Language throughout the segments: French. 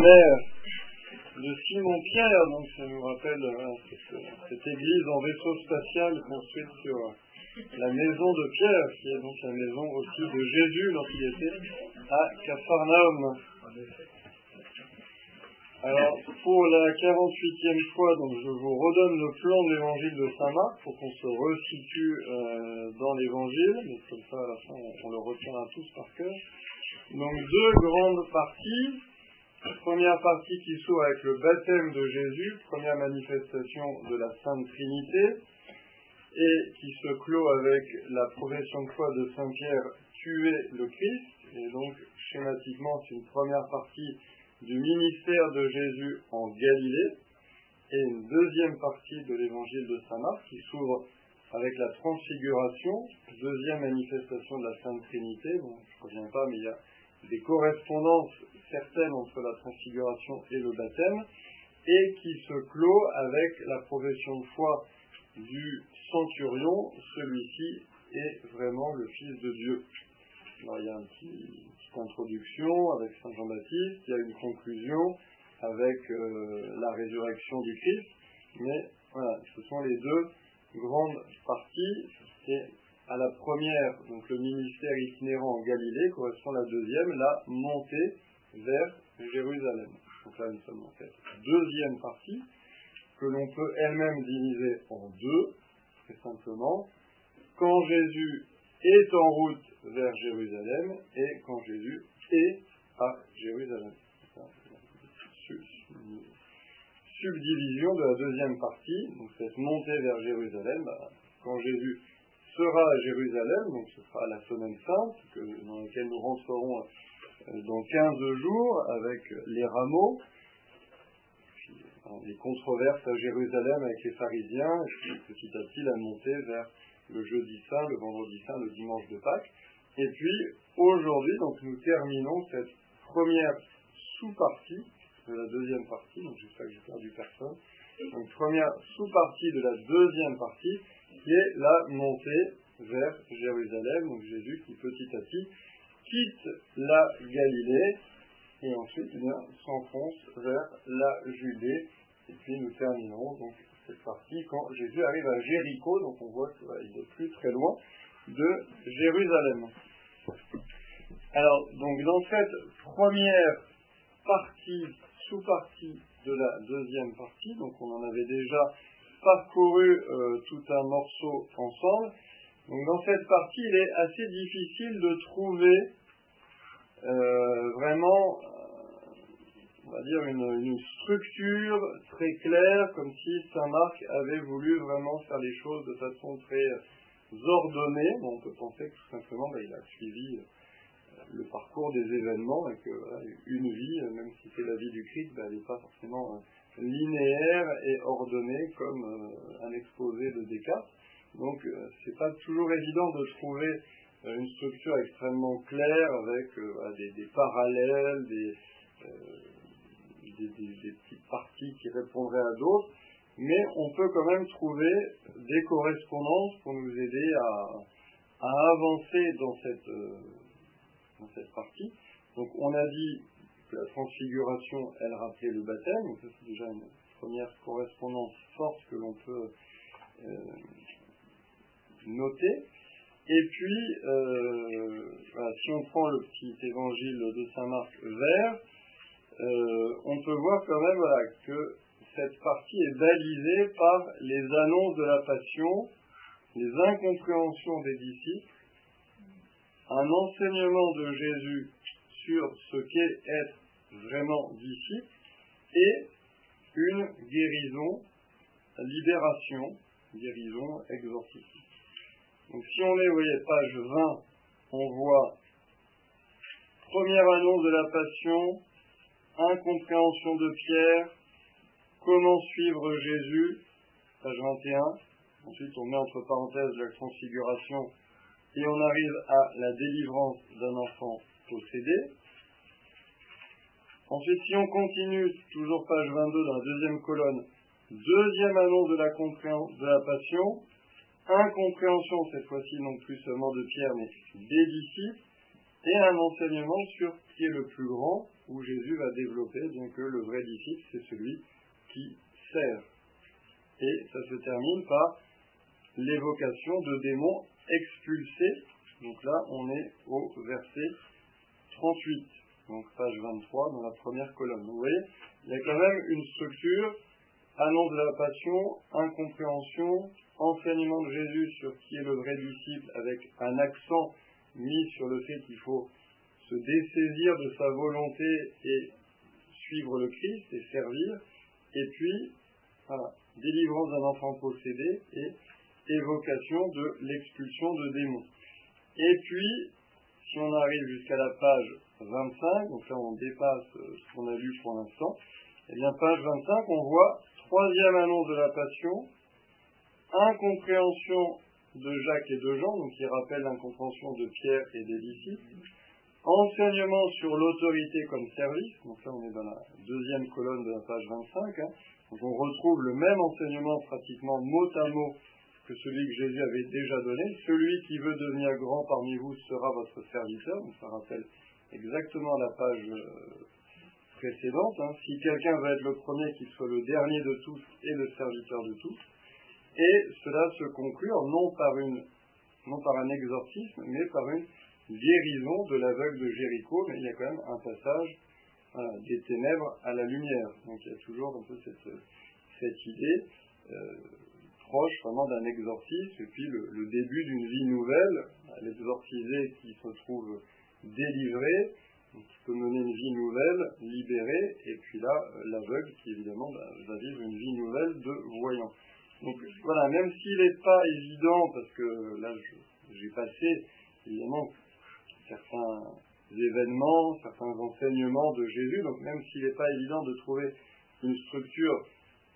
mère de Simon-Pierre, donc ça nous rappelle cette, église en vaisseau spatial construite sur la maison de Pierre, qui est donc la maison aussi de Jésus lorsqu'il était à Capharnaüm. Alors, pour la 48e fois, donc, je vous redonne le plan de l'évangile de Saint-Marc pour qu'on se resitue euh, dans l'évangile, comme ça, à la fin, on, le retiendra tous par cœur. Donc, deux grandes parties. Première partie qui s'ouvre avec le baptême de Jésus, première manifestation de la Sainte Trinité, et qui se clôt avec la profession de foi de Saint Pierre, tuer le Christ. Et donc, schématiquement, c'est une première partie du ministère de Jésus en Galilée et une deuxième partie de l'évangile de Saint Marc qui s'ouvre avec la transfiguration, deuxième manifestation de la Sainte Trinité. Bon, je ne reviens pas, mais il y a des correspondances certaines entre la transfiguration et le baptême, et qui se clôt avec la profession de foi du centurion. Celui-ci est vraiment le Fils de Dieu. Il y a un petit, introduction avec Saint Jean-Baptiste, il y a une conclusion avec euh, la résurrection du Christ, mais voilà, ce sont les deux grandes parties, et à la première, donc le ministère itinérant en Galilée, correspond à la deuxième, la montée vers Jérusalem. Donc là, nous sommes en fait deuxième partie, que l'on peut elle-même diviser en deux, très simplement. Quand Jésus est en route vers Jérusalem et quand Jésus est à Jérusalem. Subdivision de la deuxième partie, donc cette montée vers Jérusalem, bah, quand Jésus sera à Jérusalem, donc ce sera la semaine sainte, dans laquelle nous rentrerons dans 15 jours avec les rameaux, les controverses à Jérusalem avec les pharisiens, et puis petit à petit la montée vers le jeudi saint, le vendredi saint, le dimanche de Pâques. Et puis, aujourd'hui, donc nous terminons cette première sous-partie de la deuxième partie, donc j'espère que j'ai perdu personne. Donc, première sous-partie de la deuxième partie, qui est la montée vers Jérusalem, donc Jésus qui petit à petit quitte la Galilée et ensuite eh s'enfonce vers la Judée. Et puis nous terminerons donc cette partie quand Jésus arrive à Jéricho, donc on voit qu'il n'est plus très loin de Jérusalem. Alors, donc dans cette première partie, sous-partie de la deuxième partie, donc on en avait déjà parcouru euh, tout un morceau ensemble. Donc dans cette partie, il est assez difficile de trouver euh, vraiment on va dire, une, structure très claire, comme si Saint-Marc avait voulu vraiment faire les choses de façon très ordonnée. on peut penser que tout simplement, bah, il a suivi euh, le parcours des événements et que une vie, euh, même si c'est la vie du Christ, bah, elle n'est pas forcément euh, linéaire et ordonnée comme un exposé de Descartes. Donc, c'est pas toujours évident de trouver une structure extrêmement claire avec des, des, parallèles, des, des, petites parties qui répondraient à d'autres, mais on peut quand même trouver des correspondances pour nous aider à, avancer dans cette, euh, dans cette partie. Donc on a dit que la transfiguration, elle rappelait le baptême, donc ça c'est déjà une première correspondance forte que l'on peut euh, noter. Et puis, euh, si on prend le petit évangile de Saint Marc vert, euh, on peut voir quand même que cette partie est balisée par les annonces de la passion, les incompréhensions des disciples, un enseignement de Jésus sur ce qu'est être vraiment disciple et une guérison, libération, guérison exorcisme. Donc si on est, vous voyez, page 20, on voit première annonce de la passion, incompréhension de Pierre, comment suivre Jésus, page 21. Ensuite, on met entre parenthèses la transfiguration et on arrive à la délivrance d'un enfant possédé. Ensuite, si on continue, toujours page 22 dans la deuxième colonne, deuxième annonce de la, de la passion, incompréhension cette fois-ci non plus seulement de Pierre, mais des disciples, et un enseignement sur qui est le plus grand, où Jésus va développer bien que le vrai disciple, c'est celui qui sert. Et ça se termine par l'évocation de démons expulsés. Donc là, on est au verset 38, donc page 23 dans la première colonne. vous voyez, il y a quand même une structure, annonce de la passion, incompréhension, enseignement de Jésus sur qui est le vrai disciple avec un accent mis sur le fait qu'il faut se dessaisir de sa volonté et suivre le Christ et servir. Et puis, délivrance d'un enfant possédé et évocation de l'expulsion de démons. Et puis, si on arrive jusqu'à la page 25, donc là on dépasse ce qu'on a lu pour l'instant, et eh bien page 25, on voit troisième annonce de la passion, incompréhension de Jacques et de Jean, donc qui rappelle l'incompréhension de Pierre et des disciples, enseignement sur l'autorité comme service, donc là on est dans la deuxième colonne de la page 25, hein. donc on retrouve le même enseignement pratiquement mot à mot que celui que Jésus avait déjà donné, celui qui veut devenir grand parmi vous sera votre serviteur, donc ça rappelle exactement la page euh, précédente, hein. si quelqu'un veut être le premier, qu'il soit le dernier de tous et le serviteur de tous, et cela se conclut non par, non par un exorcisme, mais par une guérison de l'aveugle de Jéricho, mais il y a quand même un passage des ténèbres à la lumière. Donc il y a toujours un peu cette, cette idée euh, proche vraiment d'un exorcisme, et puis le, début d'une vie nouvelle, l'exorcisé qui se trouve délivré, qui peut mener une vie nouvelle, libérée, et puis là, l'aveugle qui évidemment bah, va vivre une vie nouvelle de voyant. Donc voilà, même s'il n'est pas évident, parce que là j'ai passé évidemment certains événements, certains enseignements de Jésus, donc même s'il n'est pas évident de trouver une structure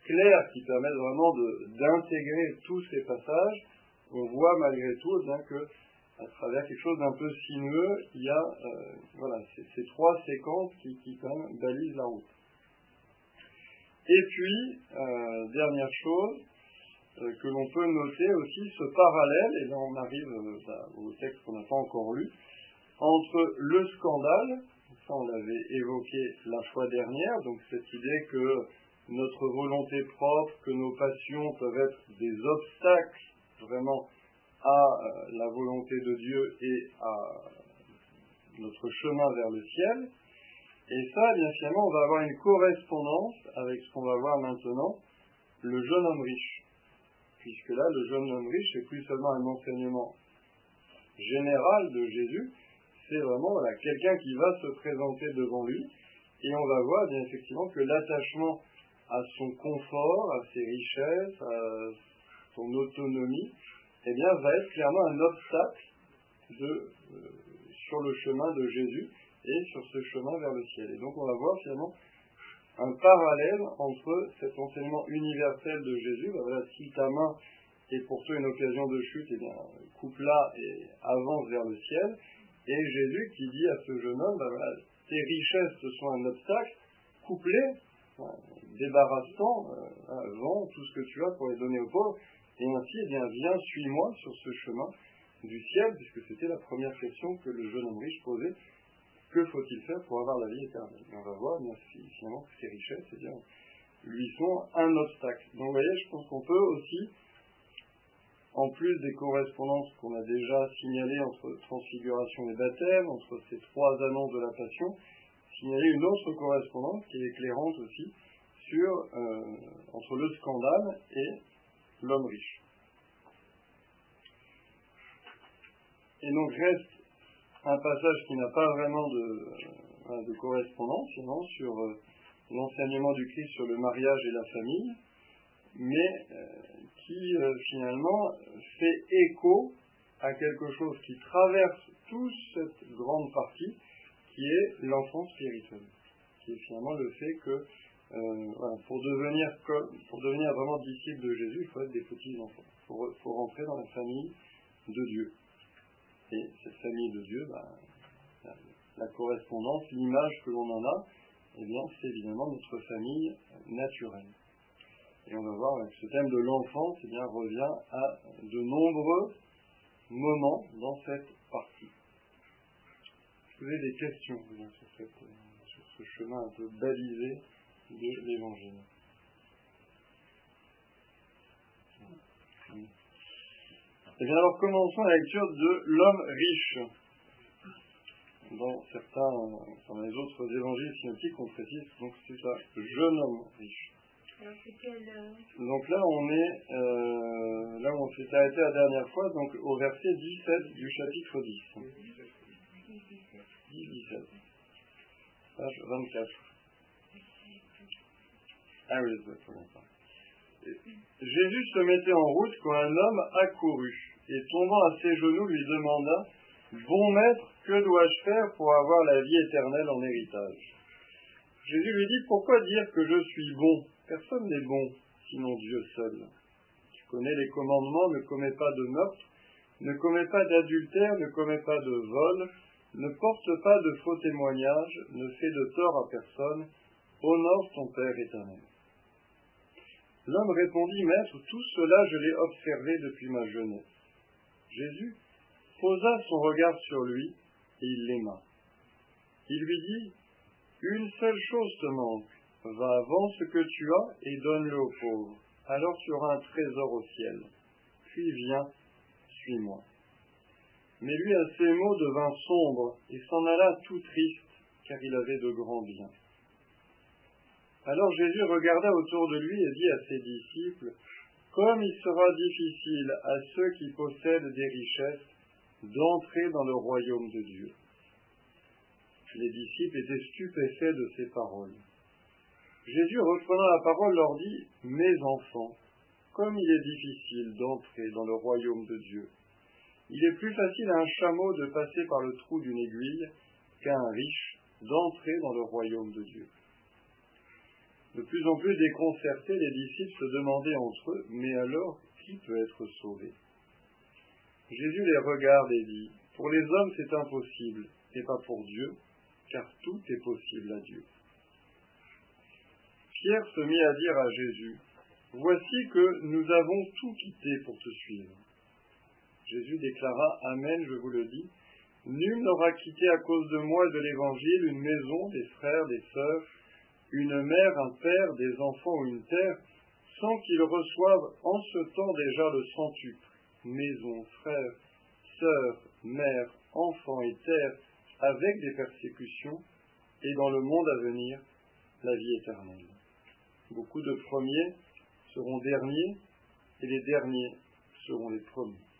claire qui permette vraiment d'intégrer tous ces passages, on voit malgré tout eh bien que à travers quelque chose d'un peu sinueux, il y a euh, voilà, ces, trois séquences qui, qui quand même balisent la route. Et puis, euh, dernière chose, que l'on peut noter aussi ce parallèle, et là on arrive euh, au texte qu'on n'a pas encore lu, entre le scandale, ça on l'avait évoqué la fois dernière, donc cette idée que notre volonté propre, que nos passions peuvent être des obstacles vraiment à euh, la volonté de Dieu et à notre chemin vers le ciel. Et ça, bien finalement, on va avoir une correspondance avec ce qu'on va voir maintenant, le jeune homme riche puisque là, le jeune homme riche, c'est plus seulement un enseignement général de Jésus, c'est vraiment quelqu'un qui va se présenter devant lui, et on va voir bien effectivement que l'attachement à son confort, à ses richesses, à son autonomie, eh bien, va être clairement un obstacle euh, sur le chemin de Jésus et sur ce chemin vers le ciel. Et donc on va voir finalement un parallèle entre cet enseignement universel de Jésus, ben voilà, si ta main est pour toi une occasion de chute, eh bien, coupe-la et avance vers le ciel, et Jésus qui dit à ce jeune homme, ben tes richesses ce sont un obstacle, coupe-les, débarrasse-t'en, euh, tout ce que tu as pour les donner aux pauvres, et ainsi, eh bien, viens, suis-moi sur ce chemin du ciel, puisque c'était la première question que le jeune homme riche posait que faut-il faire pour avoir la vie éternelle on va voir bien, finalement que ces richesses eh bien, lui sont un obstacle. Donc vous voyez, je pense qu'on peut aussi, en plus des correspondances qu'on a déjà signalées entre transfiguration et baptême, entre ces trois annonces de la passion, signaler une autre correspondance qui est éclairante aussi sur euh, entre le scandale et l'homme riche. Et donc reste un passage qui n'a pas vraiment de, euh, correspondance, sinon, sur euh, l'enseignement du Christ sur le mariage et la famille, mais euh, qui finalement fait écho à quelque chose qui traverse toute cette grande partie, qui est l'enfance spirituelle, qui est finalement le fait que pour, devenir pour devenir vraiment disciple de Jésus, il faut être des petits enfants, il faut rentrer dans la famille de Dieu. Et cette famille de Dieu, bah, la, correspondance, l'image que l'on en a, eh bien, c'est évidemment notre famille naturelle. Et on va voir avec ce thème de l'enfance, eh bien, revient à de nombreux moments dans cette partie. Est-ce que vous avez des questions sur, cette, sur ce chemin un peu balisé de l'évangile. Et eh bien alors commençons la lecture de l'homme riche. Dans certains, dans les autres évangiles synoptiques, on précise donc c'est ça, jeune homme riche. Alors c'est quel euh, Donc là on est euh, là où on s'est arrêté la dernière fois, donc au verset 17 du chapitre 10. 10, 17. Page 24. Ah oui, c'est très longtemps. Jésus se mettait en route quand un homme accourut et tombant à ses genoux lui demanda Bon maître, que dois-je faire pour avoir la vie éternelle en héritage? Jésus lui dit Pourquoi dire que je suis bon? Personne n'est bon, sinon Dieu seul. Tu connais les commandements ne commets pas de meurtre, ne commets pas d'adultère, ne commets pas de vol, ne porte pas de faux témoignages, ne fais de tort à personne, honore ton Père éternel. L'homme répondit, Maître, tout cela je l'ai observé depuis ma jeunesse. Jésus posa son regard sur lui et il l'aima. Il lui dit, Une seule chose te manque, va vends ce que tu as et donne-le aux pauvres, alors tu auras un trésor au ciel. Puis viens, suis-moi. Mais lui à ces mots devint sombre et s'en alla tout triste, car il avait de grands biens. Alors Jésus regarda autour de lui et dit à ses disciples, Comme il sera difficile à ceux qui possèdent des richesses d'entrer dans le royaume de Dieu. Les disciples étaient stupéfaits de ces paroles. Jésus, reprenant la parole, leur dit, Mes enfants, comme il est difficile d'entrer dans le royaume de Dieu. Il est plus facile à un chameau de passer par le trou d'une aiguille qu'à un riche d'entrer dans le royaume de Dieu. De plus en plus déconcertés, les disciples se demandaient entre eux, mais alors, qui peut être sauvé? Jésus les regarde et dit, Pour les hommes c'est impossible, et pas pour Dieu, car tout est possible à Dieu. Pierre se mit à dire à Jésus, Voici que nous avons tout quitté pour te suivre. Jésus déclara, Amen, je vous le dis, Nul n'aura quitté à cause de moi et de l'Évangile une maison, des frères, des sœurs, une mère, un père, des enfants ou une terre, sans qu'ils reçoivent en ce temps déjà le centuple, maison, frères, sœurs, mères, enfants et terre, avec des persécutions, et dans le monde à venir, la vie éternelle. Beaucoup de premiers seront derniers, et les derniers seront les premiers.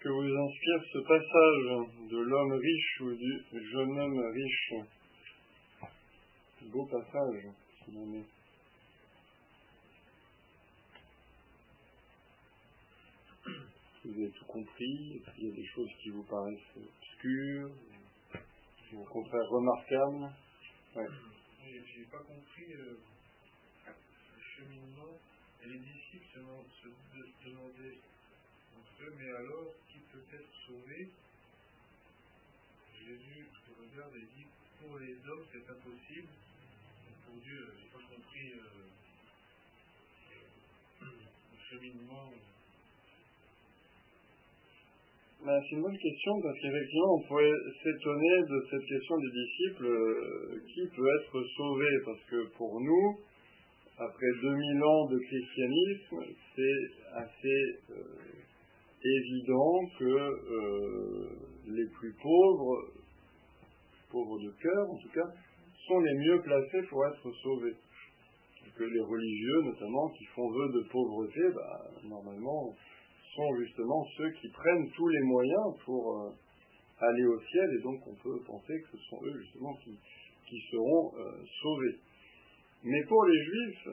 Que vous inspire ce passage de l'homme riche ou du jeune homme riche Beau passage, est. Vous avez tout compris qu'il y a des choses qui vous paraissent obscures ou au contraire remarquables ouais. J'ai pas compris euh, le cheminement. Les disciples se demandaient mais alors être sauvé, Jésus regarde et dit pour les hommes c'est impossible, pour Dieu, je n'ai pas compris euh, le cheminement. Ben, c'est une bonne question parce qu'effectivement on pourrait s'étonner de cette question des disciples euh, qui peut être sauvé parce que pour nous, après 2000 ans de christianisme, c'est assez euh, évident que euh, les plus pauvres, pauvres de cœur en tout cas, sont les mieux placés pour être sauvés. Que les religieux, notamment, qui font vœu de pauvreté, bah, normalement, sont justement ceux qui prennent tous les moyens pour euh, aller au ciel, et donc on peut penser que ce sont eux justement qui, seront euh, sauvés. Mais pour les juifs,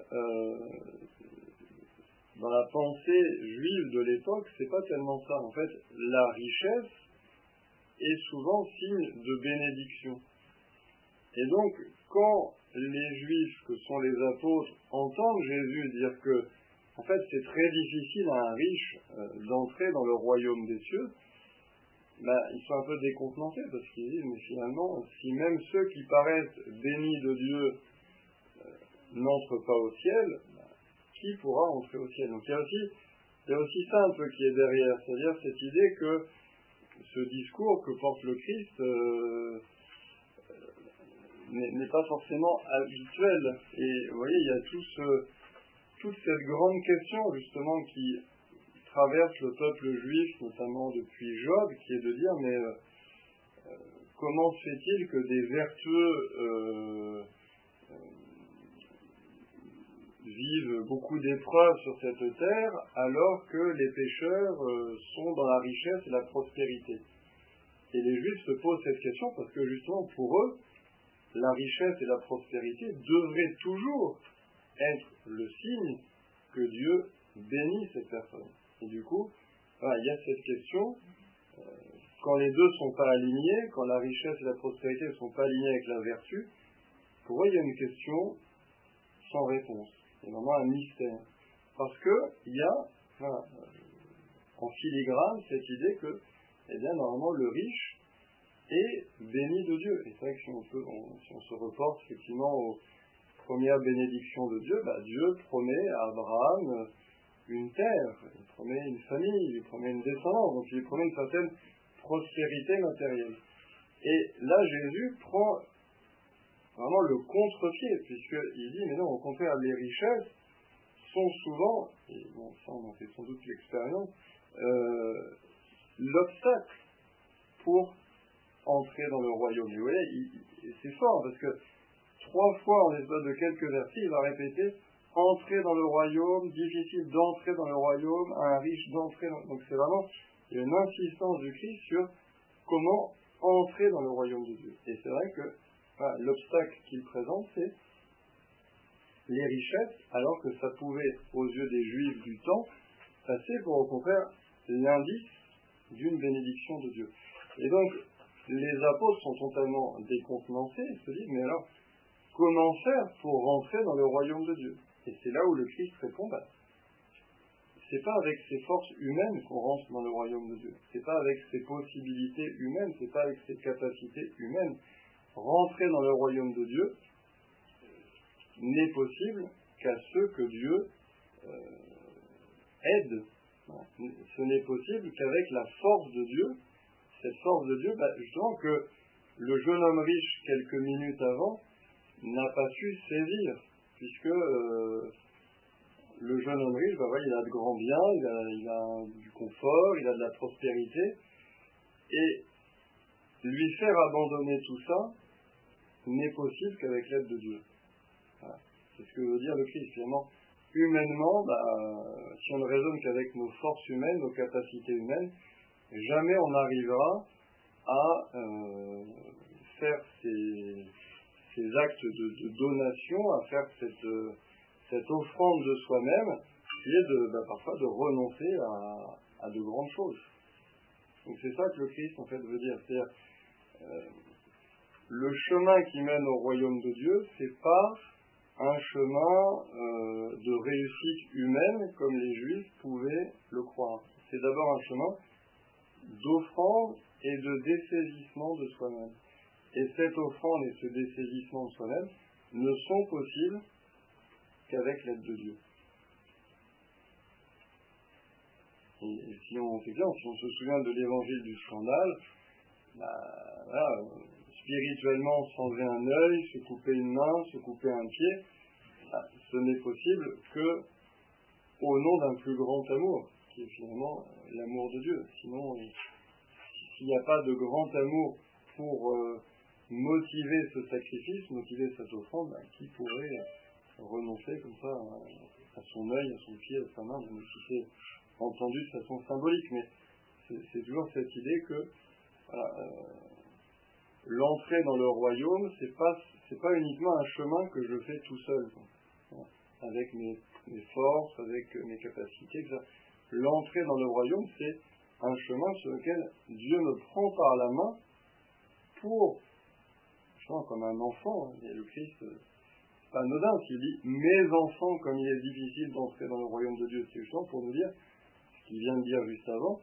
dans la pensée juive de l'époque, c'est pas tellement ça. En fait, la richesse est souvent signe de bénédiction. Et donc, quand les juifs, que sont les apôtres, entendent Jésus dire que, en fait, c'est très difficile à un riche euh, d'entrer dans le royaume des cieux, ben, ils sont un peu décontenancés parce qu'ils disent, mais finalement, si même ceux qui paraissent bénis de Dieu euh, n'entrent pas au ciel, qui pourra entrer au ciel Donc il y a aussi, il aussi ça un peu qui est derrière, c'est-à-dire cette idée que ce discours que porte le Christ euh, n'est pas forcément habituel. Et vous voyez, il y a tout ce, toute cette grande question justement qui traverse le peuple juif, notamment depuis Job, qui est de dire mais euh, euh, comment se fait-il que des vertueux vivent beaucoup d'épreuves sur cette terre alors que les pécheurs sont dans la richesse et la prospérité Et les juifs se posent cette question parce que justement pour eux, la richesse et la prospérité devraient toujours être le signe que Dieu bénit ces personnes. Et du coup, il y a cette question, euh, quand les deux ne sont pas alignés, quand la richesse et la prospérité ne sont pas alignées avec la vertu, pour eux, il y a une question sans réponse. C'est vraiment un mystère. Parce qu'il y a, euh, en filigrane, cette idée que, eh bien, normalement, le riche est béni de Dieu. Et c'est vrai que si on, si on se reporte effectivement aux premières bénédictions de Dieu, bah, Dieu promet à Abraham une terre, il promet une famille, il promet une descendance, donc il promet une certaine prospérité matérielle. Et là, Jésus prend vraiment le contre-pied, puisqu'il dit, mais non, au contraire, les richesses sont souvent, et bon, ça on fait sans doute l'expérience, euh, l'obstacle pour entrer dans le royaume. Et vous voyez, c'est fort, parce que trois fois en l'espace de quelques versets, il va répéter entrer dans le royaume, difficile d'entrer dans le royaume, un riche d'entrer dans... Donc c'est vraiment une insistance du Christ sur comment entrer dans le royaume de Dieu. Et c'est vrai que l'obstacle qu'il présente, c'est les richesses, alors que ça pouvait, aux yeux des Juifs du temps, passer pour au contraire l'indice d'une bénédiction de Dieu. Et donc, les apôtres sont totalement décontenancés, ils se disent, mais alors, comment faire pour rentrer dans le royaume de Dieu? Et c'est là où le Christ répond, bah, c'est pas avec ses forces humaines qu'on rentre dans le royaume de Dieu. C'est pas avec ses possibilités humaines, c'est pas avec ses capacités humaines. Rentrer dans le royaume de Dieu n'est possible qu'à ceux que Dieu euh, aide. Ce n'est possible qu'avec la force de Dieu. Cette force de Dieu, bah, justement que le jeune homme riche, quelques minutes avant, n'a pas su saisir puisque euh, le jeune homme riche, bah il a de grands biens, il a, du confort, il a de la prospérité, et lui faire abandonner tout ça n'est possible qu'avec l'aide de Dieu. C'est ce que veut dire le Christ. Humainement, bah, si on ne raisonne qu'avec nos forces humaines, nos capacités humaines, jamais on n'arrivera à euh, faire ces, actes de, donation, à faire cette, euh, cette offrande de soi-même, qui est de, bah, parfois de renoncer à, de grandes choses. Donc c'est ça que le Christ en fait veut dire. C'est-à-dire, euh, le chemin qui mène au royaume de Dieu, c'est pas un chemin euh, de réussite humaine comme les Juifs pouvaient le croire. C'est d'abord un chemin d'offrande et de dessaisissement de soi-même. Et cette offrande et ce dessaisissement de soi-même ne sont possibles qu'avec l'aide de Dieu. Et, si, on, si on se souvient de l'évangile du scandale, bah, spirituellement s'enlever un œil, se couper une main, se couper un pied, bah, ce n'est possible que au nom d'un plus grand amour, qui est finalement l'amour de Dieu. Sinon, s'il n'y a pas de grand amour pour euh, motiver ce sacrifice, motiver cette offrande, ben, qui pourrait renoncer comme ça à, son œil, à son pied, à sa main, même si c'est entendu de façon symbolique, mais c'est toujours cette idée que l'entrée dans le royaume, c'est pas c'est pas uniquement un chemin que je fais tout seul, avec mes, forces, avec mes capacités, etc. L'entrée dans le royaume, c'est un chemin sur lequel Dieu me prend par la main pour, comme un enfant, hein, le Christ, c'est pas anodin s'il dit mes enfants, comme il est difficile d'entrer dans le royaume de Dieu, c'est justement pour nous dire ce qu'il vient de dire juste avant,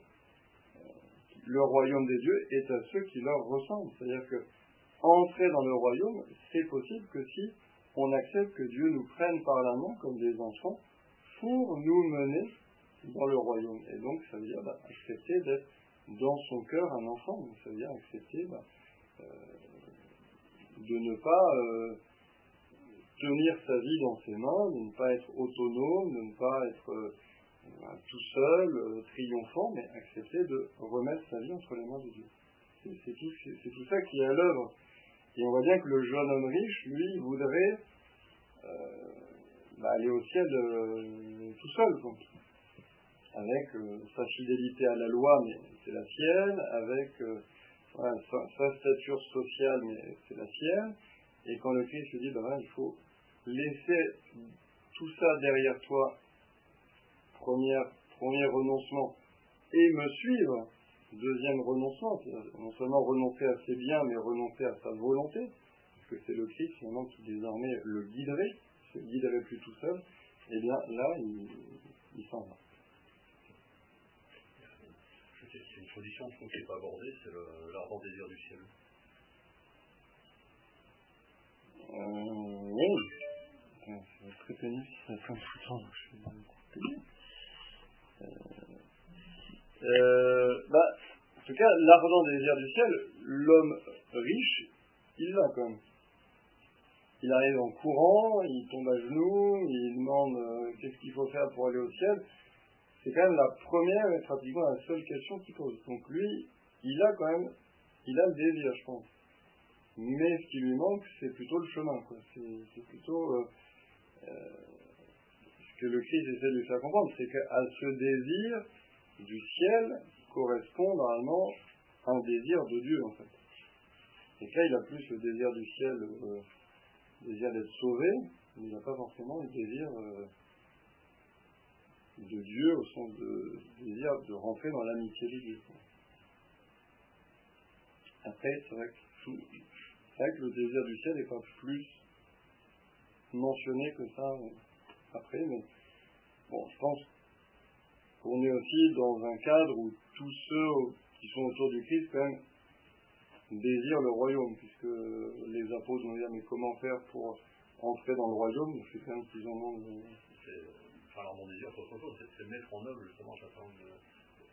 le royaume des dieux est à ceux qui leur ressemblent. C'est-à-dire que entrer dans le royaume, c'est possible que si on accepte que Dieu nous prenne par la main comme des enfants pour nous mener dans le royaume. Et donc, ça veut dire bah, accepter d'être dans son cœur un enfant. Ça veut dire accepter bah, euh, de ne pas euh, tenir sa vie dans ses mains, de ne pas être autonome, de ne pas être euh, tout seul, triomphant, mais accepter de remettre sa vie entre les mains de Dieu. C'est tout, tout, ça qui est à l'œuvre. Et on voit bien que le jeune homme riche, lui, voudrait bah, aller au ciel tout seul. Quoi avec euh, sa fidélité à la loi, mais c'est la sienne, avec euh, sa, stature sociale, mais c'est la sienne. Et quand le Christ lui dit, ben, il faut laisser tout ça derrière toi, premier renoncement, et me suivre, deuxième renoncement, non seulement renoncer à ses biens, mais renoncer à sa volonté, parce que c'est le Christ finalement qui désormais le guiderait, se guiderait plus tout seul, et eh bien là, il, il s'en va. position, je trouve, qui n'est pas abordée, c'est l'ardent désir du ciel. Euh, oui. C'est très pénible, ça temps, je vais euh, bah, en tout cas, l'ardent désir du ciel, l'homme riche, il l'a quand même. Il arrive en courant, il tombe à genoux, il demande euh, qu'est-ce qu'il faut faire pour aller au ciel c'est quand même la première et pratiquement la seule question qu'il pose. Donc lui, il a quand même, il a le désir, je pense. Mais ce qui lui manque, c'est plutôt le chemin, quoi. C'est plutôt euh, que le Christ essaie de lui faire comprendre, c'est qu'à ce désir du ciel correspond normalement un désir de Dieu, en fait. Et là, il a plus le désir du ciel, euh, le désir d'être sauvé, mais il n'a pas forcément le désir de Dieu au sens de désir de rentrer dans l'amitié de Dieu. Après, c'est vrai, que le désir du ciel n'est pas plus mentionné que ça euh, après, mais bon, je pense qu'on est aussi dans un cadre où tous ceux qui sont autour du Christ, quand même, désirent le royaume, puisque les apôtres vont dire, mais comment faire pour entrer dans le royaume C'est quand même plus ou moins enfin, alors mon désir, c'est autre chose, c'est mettre en œuvre justement chaque certain de,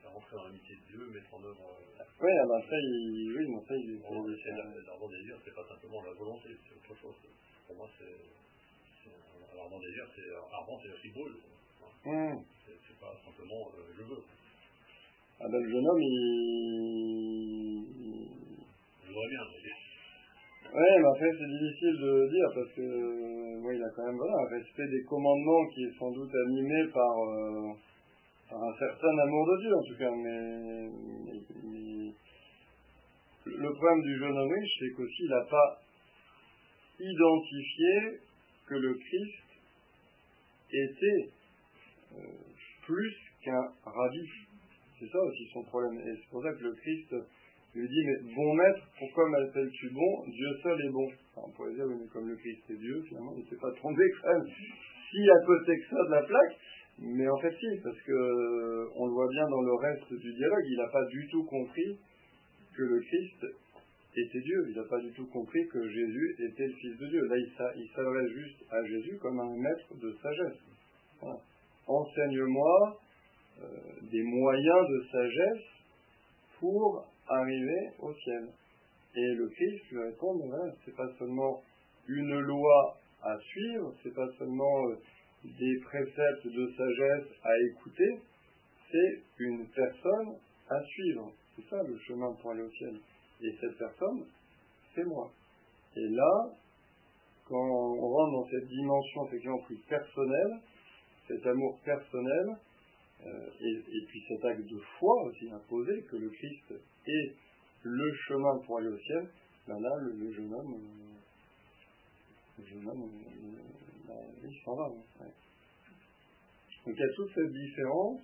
faire rentrer dans l'amitié de Dieu, mettre en œuvre. Euh, oui, ah ben ça, il, oui, mais ça, il. Bon, c'est c'est pas simplement la volonté, c'est autre chose. Pour moi, c'est. L'ardent désir, c'est. Ardent, c'est aussi brûle. Mmh. C'est pas simplement euh, je veux. Ah ben le jeune homme, il. Je voudrais bien, mais oui, mais après c'est difficile de dire parce que euh, il a quand même voilà, un respect des commandements qui est sans doute animé par, euh, un certain amour de Dieu en tout cas. Mais, le problème du jeune homme riche, c'est qu'aussi il n'a pas identifié que le Christ était euh, plus qu'un rabbi. C'est ça aussi son problème. Et c'est pour ça que le Christ lui dit, mais bon maître, pourquoi m'appelles-tu bon? Dieu seul est bon. on pourrait dire, mais comme le Christ est Dieu, finalement, il ne s'est pas trompé quand même si à côté que ça de la plaque. Mais en fait, si, parce que on le voit bien dans le reste du dialogue, il n'a pas du tout compris que le Christ était Dieu. Il n'a pas du tout compris que Jésus était le Fils de Dieu. Là, il s'adresse juste à Jésus comme un maître de sagesse. Enseigne-moi euh, des moyens de sagesse pour arriver au ciel. Et le Christ lui répond, voilà, c'est pas seulement une loi à suivre, c'est pas seulement euh, des préceptes de sagesse à écouter, c'est une personne à suivre. C'est ça le chemin pour aller au ciel. Et cette personne, c'est moi. Et là, quand on rentre dans cette dimension effectivement plus personnelle, cet amour personnel, euh, et, puis cet acte de foi aussi imposé, que le Christ est le chemin pour aller au ciel, ben là, le, jeune homme, euh, le jeune homme, euh, ben, il s'en va. Hein, Donc il y a toute cette différence,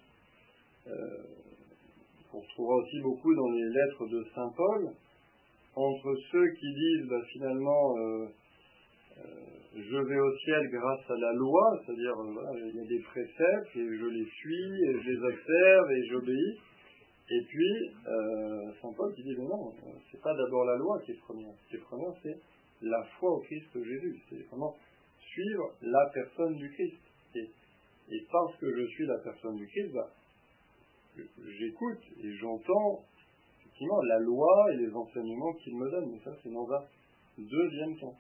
qu'on retrouvera aussi beaucoup dans les lettres de Saint Paul, entre ceux qui disent ben, finalement je vais au ciel grâce à la loi, c'est-à-dire euh, il y a des préceptes et je les suis et je les observe et j'obéis. Et puis, euh, Saint Paul qui dit, mais non, c'est pas d'abord la loi qui est première. Qui est première, c'est la foi au Christ Jésus. C'est vraiment suivre la personne du Christ. Et, parce que je suis la personne du Christ, bah, j'écoute et j'entends effectivement la loi et les enseignements qu'il me donne. Mais ça, c'est dans un deuxième temps.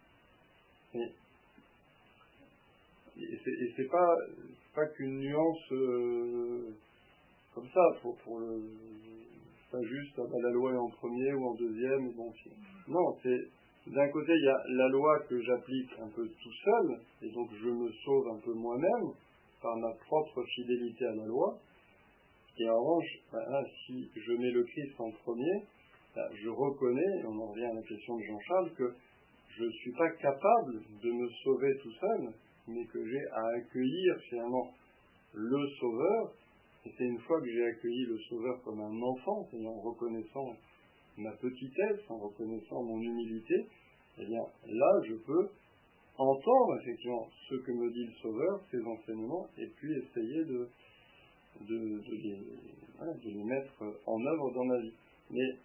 Et, c'est pas, pas qu'une nuance euh, comme ça, pour, pas juste ah bah, la loi est en premier ou en deuxième. Bon, non, c'est d'un côté il y a la loi que j'applique un peu tout seul, et donc je me sauve un peu moi-même par ma propre fidélité à la loi. Et en revanche, bah, si je mets le Christ en premier, bah, je reconnais, et on en revient à la question de Jean-Charles, que je ne suis pas capable de me sauver tout seul, mais que j'ai à accueillir finalement le Sauveur. Et c'est une fois que j'ai accueilli le Sauveur comme un enfant, c'est-à-dire en reconnaissant ma petitesse, en reconnaissant mon humilité, eh bien là je peux entendre effectivement ce que me dit le Sauveur, ses enseignements, et puis essayer de, de, les, mettre en œuvre dans ma vie. Mais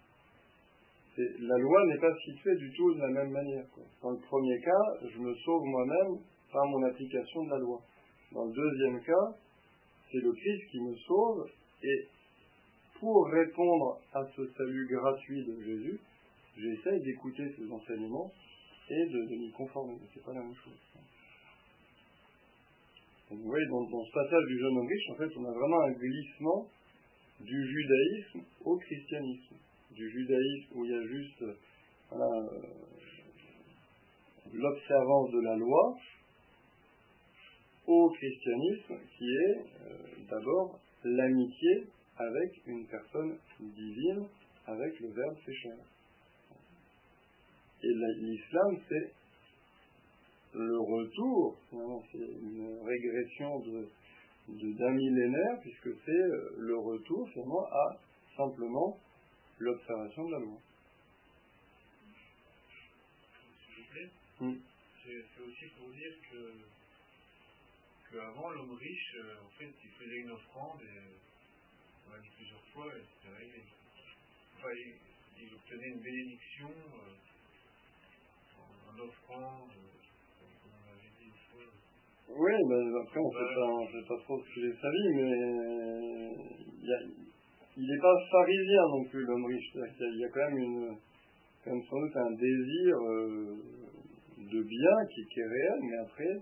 la loi n'est pas située du tout de la même manière. Dans le premier cas, je me sauve moi-même par mon application de la loi. Dans le deuxième cas, c'est le Christ qui me sauve et pour répondre à ce salut gratuit de Jésus, j'essaye d'écouter ses enseignements et de, de m'y conformer. C'est pas la même chose. Vous voyez, dans, ce passage du jeune homme riche, en fait, on a vraiment un glissement du judaïsme au christianisme. Du judaïsme où il y a juste euh, l'observance de la loi, au christianisme qui est euh, d'abord l'amitié avec une personne divine, avec le Verbe fait Et l'islam, c'est le retour, c'est une régression de d'un millénaire, puisque c'est euh, le retour finalement à simplement l'observation de la loi. S'il vous plaît, c'est aussi pour dire que avant l'homme riche, euh, en fait, il faisait une offrande, et on l'a dit plusieurs fois, et c'était réglé. Enfin, il, obtenait une bénédiction euh, en, offrande, Oui, mais après, on ne sait pas, trop ce qu'il est sa vie, mais il n'est pas pharisien non plus, l'homme riche. Il y, a, quand même une, sans doute un désir de bien qui, est réel, mais après,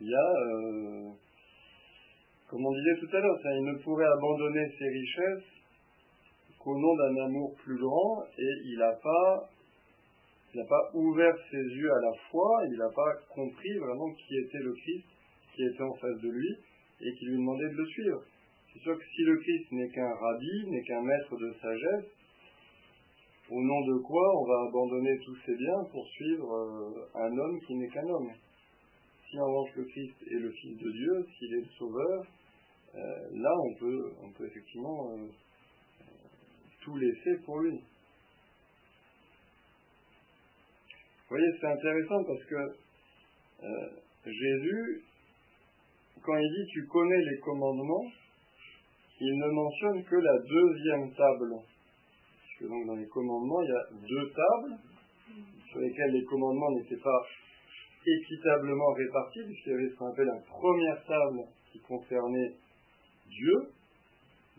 il y a, euh, comme on disait tout à l'heure, il ne pourrait abandonner ses richesses qu'au nom d'un amour plus grand et il n'a pas, n'a pas ouvert ses yeux à la foi, il n'a pas compris vraiment qui était le Christ qui était en face de lui et qui lui demandait de le suivre. C'est sûr que si le Christ n'est qu'un rabbi, n'est qu'un maître de sagesse, au nom de quoi on va abandonner tous ses biens pour suivre euh, un homme qui n'est qu'un homme? Si en revanche le Christ est le Fils de Dieu, s'il est le Sauveur, euh, là on peut, on peut effectivement euh, tout laisser pour lui. Vous voyez, c'est intéressant parce que euh, Jésus, quand il dit tu connais les commandements, il ne mentionne que la deuxième table. Parce que donc dans les commandements, il y a deux tables sur lesquelles les commandements n'étaient pas équitablement répartis, puisqu'il y avait ce qu'on appelle la première table qui concernait Dieu.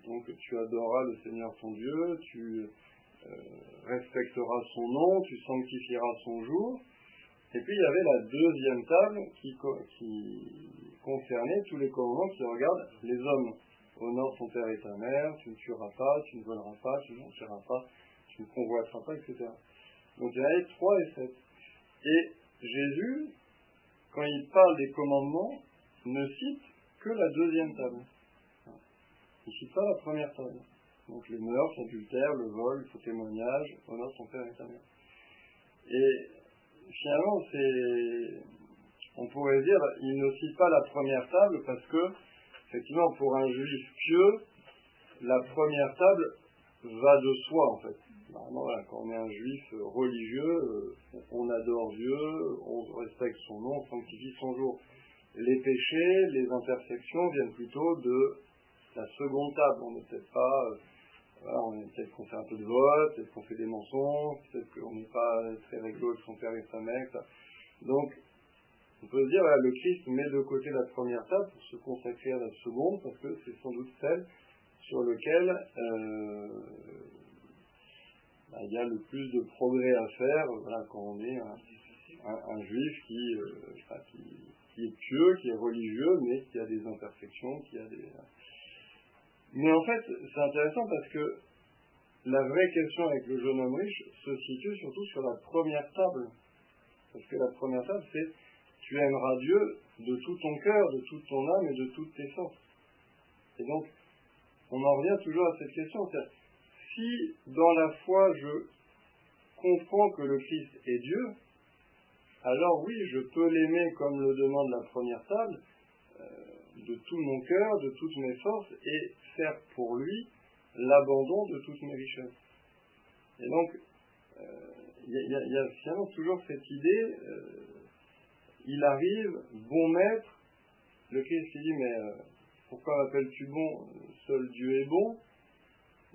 Donc tu adoreras le Seigneur ton Dieu, tu respecteras son nom, tu sanctifieras son jour. Et puis il y avait la deuxième table qui, concernait tous les commandements qui regardent les hommes. honore ton père et ta mère, tu ne tueras pas, tu ne voleras pas, tu ne mentiras pas, tu ne convoiteras pas, etc. Donc il y a 3 et 7. Et Jésus, quand il parle des commandements, ne cite que la deuxième table. Il ne cite pas la première table. Donc les mœurs, l'adultère, le vol, le témoignage, honore ton père et ta mère. Et finalement, c'est, on pourrait dire, il ne cite pas la première table parce que, effectivement, pour un juif pieux, la première table va de soi, en fait. quand on est un juif religieux, euh, on adore Dieu, on respecte son nom, on sanctifie son jour. Les péchés, les imperfections viennent plutôt de la seconde table. On n'est peut-être pas euh, on peut-être qu'on fait un peu de vote, peut-être qu'on fait des mensonges, peut-être qu'on n'est pas très réglo avec son père et sa mère. Donc, on peut se dire, le Christ met de côté la première table pour se consacrer à la seconde, parce que c'est sans doute celle sur laquelle euh, bah, il y a le plus de progrès à faire quand on est un, juif euh, qui, qui, est pieux, qui est religieux, mais qui a des imperfections, qui a des mais en fait, c'est intéressant parce que la vraie question avec le jeune homme riche se situe surtout sur la première table. Parce que la première table, c'est tu aimeras Dieu de tout ton cœur, de toute ton âme et de toutes tes forces. Et donc, on en revient toujours à cette question. Si dans la foi je comprends que le Christ est Dieu, alors oui, je peux l'aimer comme le demande la première table, euh, de tout mon cœur, de toutes mes forces, et faire pour lui l'abandon de toutes mes richesses. Et donc, il euh, y, a finalement toujours cette idée, euh, il arrive, bon maître, le Christ lui dit, mais euh, pourquoi m'appelles-tu bon Seul Dieu est bon?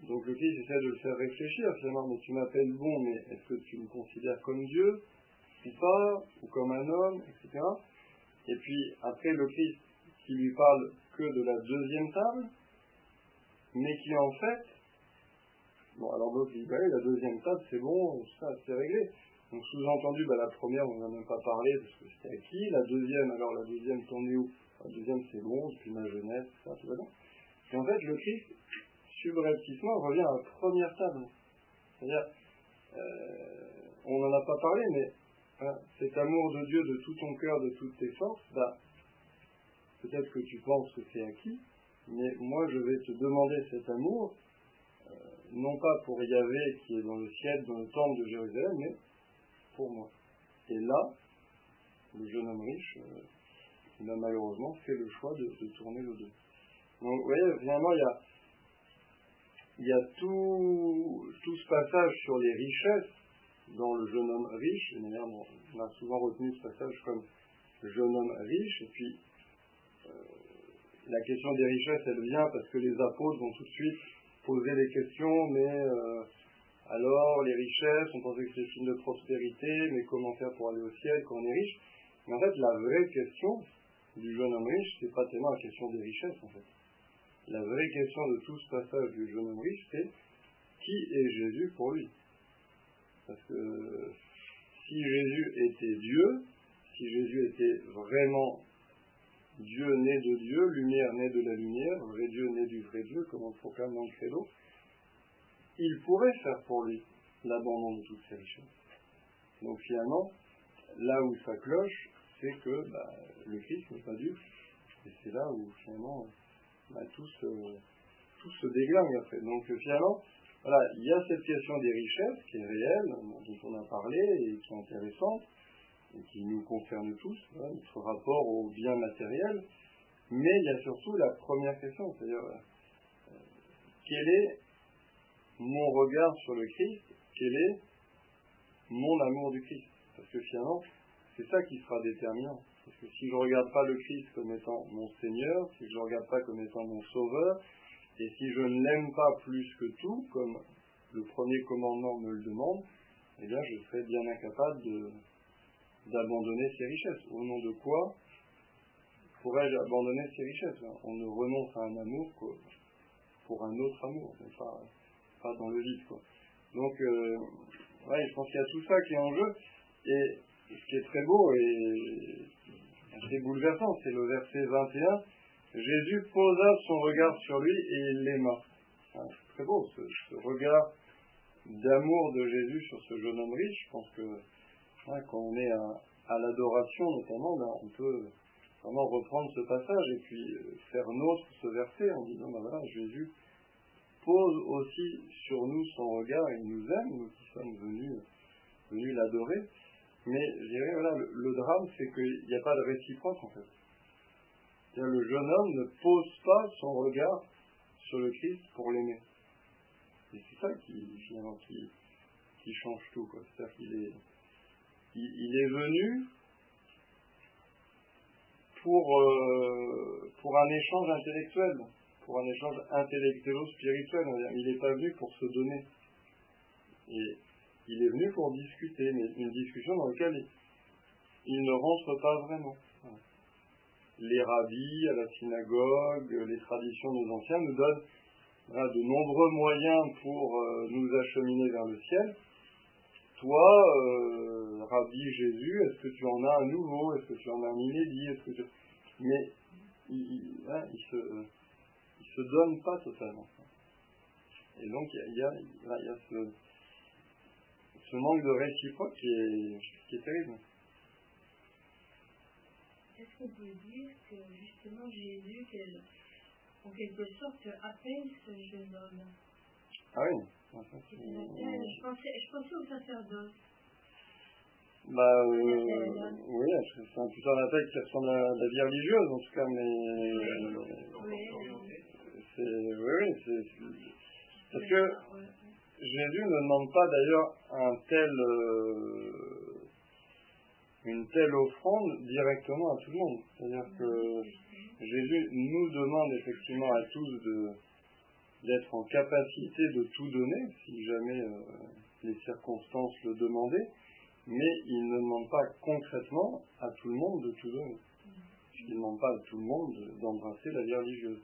Donc le Christ essaie de le faire réfléchir finalement, mais tu m'appelles bon, mais est-ce que tu me considères comme Dieu ou pas, ou comme un homme, etc. Et puis après le Christ qui lui parle que de la deuxième table, mais qui en fait, bon alors d'autres disent, bah la deuxième table c'est bon, ça c'est réglé. Donc sous-entendu, bah, la première on n'en a même pas parlé parce que c'était acquis, la deuxième, alors la deuxième t'en es où? La deuxième c'est bon, depuis ma jeunesse, ça tout va bien. Et en fait le Christ, subrepticement, revient à la première table. C'est-à-dire, euh, on n'en a pas parlé, mais hein, cet amour de Dieu de tout ton cœur, de toutes tes forces, bah, peut-être que tu penses que c'est acquis, mais moi je vais te demander cet amour, euh, non pas pour Yahvé qui est dans le ciel, dans le temple de Jérusalem, mais pour moi. Et là, le jeune homme riche, euh, il a malheureusement fait le choix de, tourner le dos. Donc vous voyez, finalement, il y a, tout, ce passage sur les richesses dans le jeune homme riche, et on a souvent retenu ce passage comme jeune homme riche, et puis la question des richesses, elle vient parce que les apôtres vont tout de suite poser des questions, mais euh, alors les richesses, on pensait que c'est signe de prospérité, mais comment faire pour aller au ciel quand on est riche? Mais en fait, la vraie question du jeune homme riche, c'est pas tellement la question des richesses en fait. La vraie question de tout ce passage du jeune homme riche, c'est qui est Jésus pour lui? Parce que si Jésus était Dieu, si Jésus était vraiment Dieu né de Dieu, lumière née de la lumière, vrai Dieu né du vrai Dieu, comme on proclame dans le credo, il pourrait faire pour lui l'abandon de toutes ses richesses. Donc finalement, là où ça cloche, c'est que bah, le Christ n'est pas Dieu. Et c'est là où finalement bah, tout, se, tout déglingue après. Donc finalement, voilà, il y a cette question des richesses qui est réelle, dont on a parlé et qui est intéressante qui nous concerne tous, hein, notre rapport au bien matériel, mais il y a surtout la première question, c'est-à-dire euh, quel est mon regard sur le Christ, quel est mon amour du Christ? Parce que finalement, c'est ça qui sera déterminant. Parce que si je ne regarde pas le Christ comme étant mon Seigneur, si je ne le regarde pas comme étant mon Sauveur, et si je ne l'aime pas plus que tout, comme le premier commandement me le demande, eh bien je serai bien incapable de, d'abandonner ses richesses. Au nom de quoi pourrais-je abandonner ses richesses? On ne renonce à un amour pour un autre amour, pas, pas dans le vide. Quoi. Donc, euh, ouais, je pense qu'il y a tout ça qui est en jeu. Et ce qui est très beau et assez bouleversant, c'est le verset 21 Jésus posa son regard sur lui et il l'aima. C'est très beau ce, regard d'amour de Jésus sur ce jeune homme riche. Je pense que quand on est à, l'adoration notamment, ben, on peut vraiment reprendre ce passage et puis euh, faire nôtre ce verset en disant ben voilà, Jésus pose aussi sur nous son regard il nous aime, nous qui sommes venus, venus l'adorer. Mais je dirais, voilà, le, drame, c'est qu'il n'y a pas de réciproque en fait. Le jeune homme ne pose pas son regard sur le Christ pour l'aimer. Et c'est ça qui, finalement, qui change tout. C'est-à-dire qu'il est, il, est venu pour, euh, pour un échange intellectuel, pour un échange intellectuelo-spirituel. Il n'est pas venu pour se donner. Et il est venu pour discuter, mais une discussion dans laquelle il ne rentre pas vraiment les rabbis, à la synagogue, les traditions de nos anciens nous donnent de nombreux moyens pour euh, nous acheminer vers le ciel. Toi, euh, rabbi Jésus, est-ce que tu en as un nouveau? Est-ce que tu en as un inédit? Est-ce que Mais il, ne hein, se, se donne pas totalement. Et donc il y a, y a, ce, ce, manque de réciproque qui est, qui est terrible. Est-ce qu'on peut dire que justement Jésus, en quelque sorte, appelle ce jeune homme? Ah oui. Je, pensais, je pensais au sacerdoce. Bah euh, oui, c'est un un appel qui ressemble à la vie religieuse en tout cas, mais oui, c'est oui, c'est parce que Jésus ne demande pas d'ailleurs un tel euh, une telle offrande directement à tout le monde. C'est-à-dire que Jésus nous demande effectivement à tous de, d'être en capacité de tout donner, si jamais euh, les circonstances le demandaient, mais il ne demande pas concrètement à tout le monde de tout donner. Il ne demande pas à tout le monde d'embrasser la vie religieuse.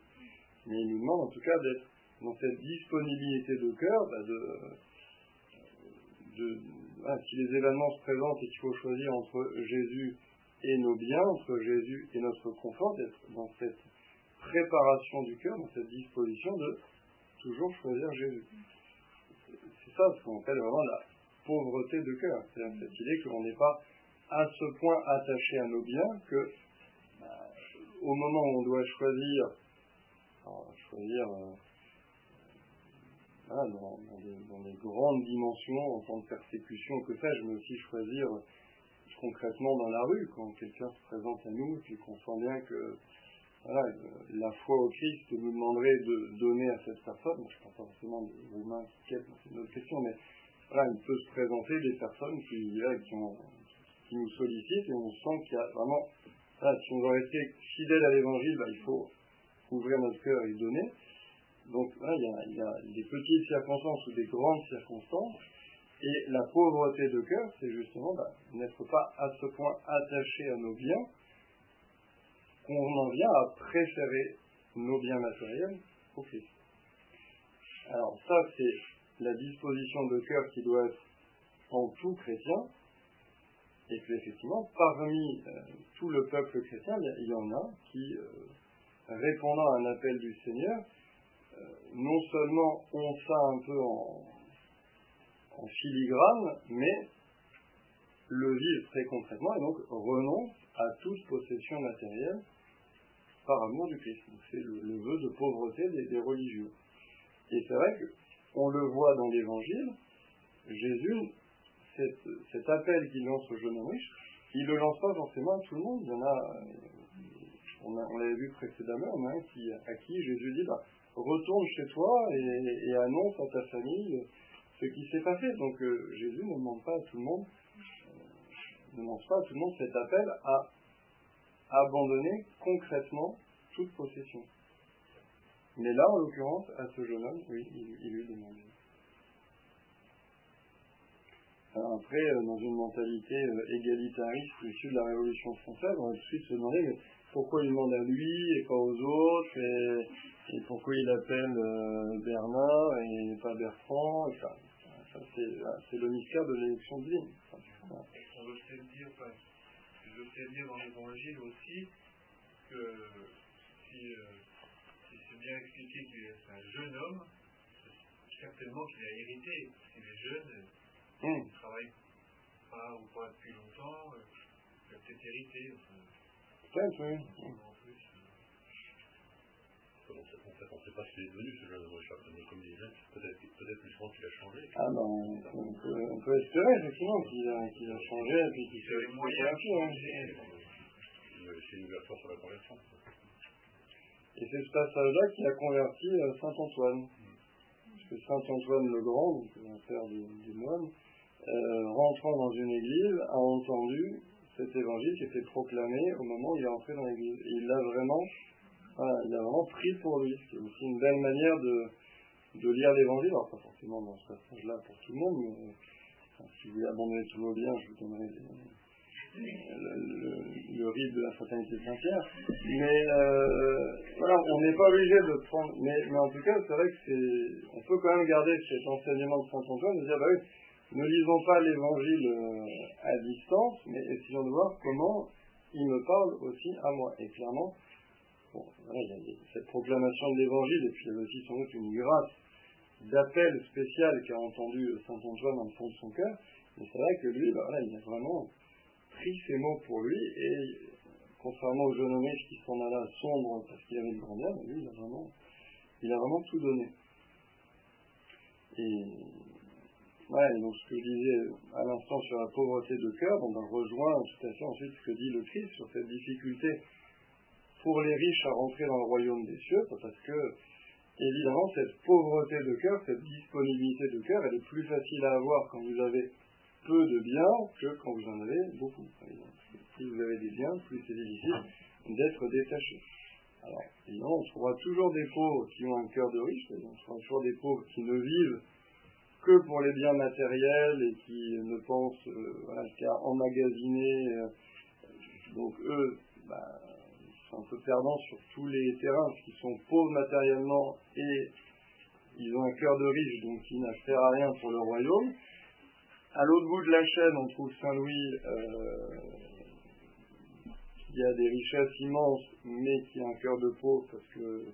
Mais il nous demande en tout cas d'être dans cette disponibilité de cœur, bah, de, de, si les événements se présentent et qu'il faut choisir entre Jésus et nos biens, entre Jésus et notre confort, d'être dans cette préparation du cœur, dans cette disposition de toujours choisir Jésus. C'est ça ce qu'on appelle vraiment la pauvreté de cœur. C'est-à-dire cette idée que l'on n'est pas à ce point attaché à nos biens que bah, au moment où on doit choisir, choisir euh, dans, des, grandes dimensions en temps de persécution, que sais-je, mais aussi choisir concrètement dans la rue, quand quelqu'un se présente à nous, et qu'on sent bien que la foi au Christ nous demanderait de donner à cette personne, je ne parle pas forcément de Roumains c'est une autre question, mais voilà, il peut se présenter des personnes qui, qui, nous sollicitent et on sent qu'il y a vraiment, si on veut rester fidèle à l'évangile, bah, il faut ouvrir notre cœur et donner. Donc là, il y, a, des petites circonstances ou des grandes circonstances. Et la pauvreté de cœur, c'est justement bah, n'être pas à ce point attaché à nos biens qu'on en vient à préférer nos biens matériels au Christ. Alors ça, c'est la disposition de cœur qui doit être en tout chrétien. Et puis effectivement, parmi euh, tout le peuple chrétien, il y en a qui, euh, répondant à un appel du Seigneur, euh, non seulement ont ça un peu en, filigrane, mais le vivent très concrètement et donc renoncent à toute possession matérielle par amour du Christ. C'est le, vœu de pauvreté des, religieux. Et c'est vrai qu'on le voit dans l'Évangile, Jésus, cet, appel qu'il lance aux jeunes riches, il ne le lance pas forcément à tout le monde. Il y en a, on, l'avait vu précédemment, qui, à qui Jésus dit, bah, retourne chez toi et, annonce à ta famille ce qui s'est passé. Donc euh, Jésus ne demande pas à tout le monde, euh, ne demande pas à tout le monde cet appel à abandonner concrètement toute possession. Mais là, en l'occurrence, à ce jeune homme, oui, il, lui demande. après, euh, dans une mentalité égalitariste issue de la Révolution française, on va tout de suite se demander mais pourquoi il demande à lui et pas aux autres et et pourquoi il appelle euh, Bernard et pas Bertrand ça, c'est, le mystère de l'élection divine. On veut peut-être dire, enfin, je dire dans l'évangile aussi que si, bien expliqué qu'il est un jeune homme, certainement qu'il a hérité. S'il est jeune, il ne travaille pas ou pas depuis longtemps, il a peut-être hérité. Peut-être, oui. En fait, on ne sait pas ce qu'il est devenu, ce jeune homme, comme il dit, peut-être peut justement qu'il a changé. Ah ben, on, peut, on peut espérer effectivement qu'il a, qu'il a changé et puis qu'il s'est. Hein. C'est une ouverture sur la conversion. Et c'est ce passage-là qui a converti euh, Saint Antoine. Parce que Saint Antoine le Grand, donc un père des, des moines, euh, rentrant dans une église, a entendu cet évangile qui était proclamé au moment où il est entré dans l'église. Et il l'a vraiment il vraiment pris pour lui. C'est aussi une belle manière de, lire l'évangile, alors pas forcément dans ce passage-là pour tout le monde, mais si vous voulez abandonner tous vos biens, je vous donnerai le, le, le, rite de la fraternité Saint-Pierre. Mais euh, voilà, on n'est pas obligé de prendre. Mais, mais en tout cas, c'est vrai que c'est. On peut quand même garder cet enseignement de Saint Antoine de dire bah oui, ne lisons pas l'évangile euh, à distance, mais essayons de voir comment il me parle aussi à moi. Et clairement, Bon, voilà, il y a cette proclamation de l'évangile, et puis il y a aussi sans doute une grâce d'appel spécial qu'a entendu Saint Antoine dans le fond de son cœur. Mais c'est vrai que lui, bah, voilà, il a vraiment pris ces mots pour lui, et contrairement au jeune homme qui s'en alla sombre parce qu'il avait une grandeur, bah, lui, il a vraiment, il a vraiment tout donné. Et donc ce que je disais à l'instant sur la pauvreté de cœur, on va rejoint tout à fait ensuite ce que dit le Christ sur cette difficulté pour les riches à rentrer dans le royaume des cieux, parce que, évidemment, cette pauvreté de cœur, cette disponibilité de cœur, elle est plus facile à avoir quand vous avez peu de biens que quand vous en avez beaucoup. Plus vous avez des biens, plus c'est difficile d'être détaché. Alors, évidemment, on trouvera toujours des pauvres qui ont un cœur de riche, on trouvera toujours des pauvres qui ne vivent que pour les biens matériels et qui ne pensent euh, qu'à emmagasiner. Euh, donc eux, bah, sont un peu perdants sur tous les terrains, parce qu'ils sont pauvres matériellement et ils ont un cœur de riche, donc ils n'affairent à rien pour le royaume. À l'autre bout de la chaîne, on trouve Saint-Louis, euh, qui a des richesses immenses, mais qui a un cœur de pauvre, parce que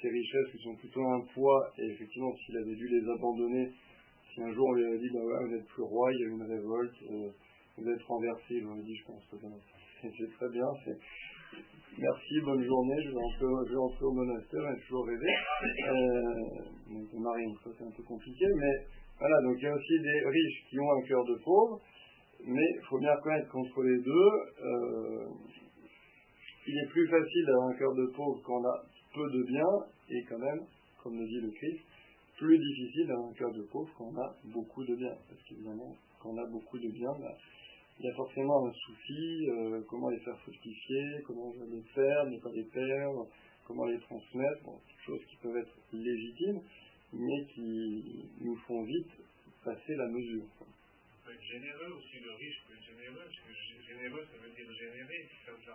ces richesses sont plutôt un poids, et effectivement, s'il avait dû les abandonner, si un jour on lui avait dit, bah ouais, vous n'êtes plus roi, il y a une révolte, euh, vous êtes renversé, il aurait dit, je pense que c'est très bien. Merci, bonne journée, je vais entrer, au monastère, j'ai toujours rêvé. Euh, donc, mari, ça c'est un peu compliqué, mais voilà, donc il y a aussi des riches qui ont un cœur de pauvre, mais il faut bien reconnaître qu'entre les deux, euh, il est plus facile d'avoir un cœur de pauvre quand on a peu de biens, et quand même, comme le dit le Christ, plus difficile d'avoir un cœur de pauvre quand on a beaucoup de biens. Parce qu'évidemment, quand on a beaucoup de biens, bah, il y a forcément un souci, euh, comment les faire fructifier, comment les faire, ne pas les perdre, comment les transmettre, bon, des choses qui peuvent être légitimes, mais qui nous font vite passer la mesure. On peut être généreux aussi, le riche peut être généreux, parce que généreux ça veut dire générer, faire de l'argent.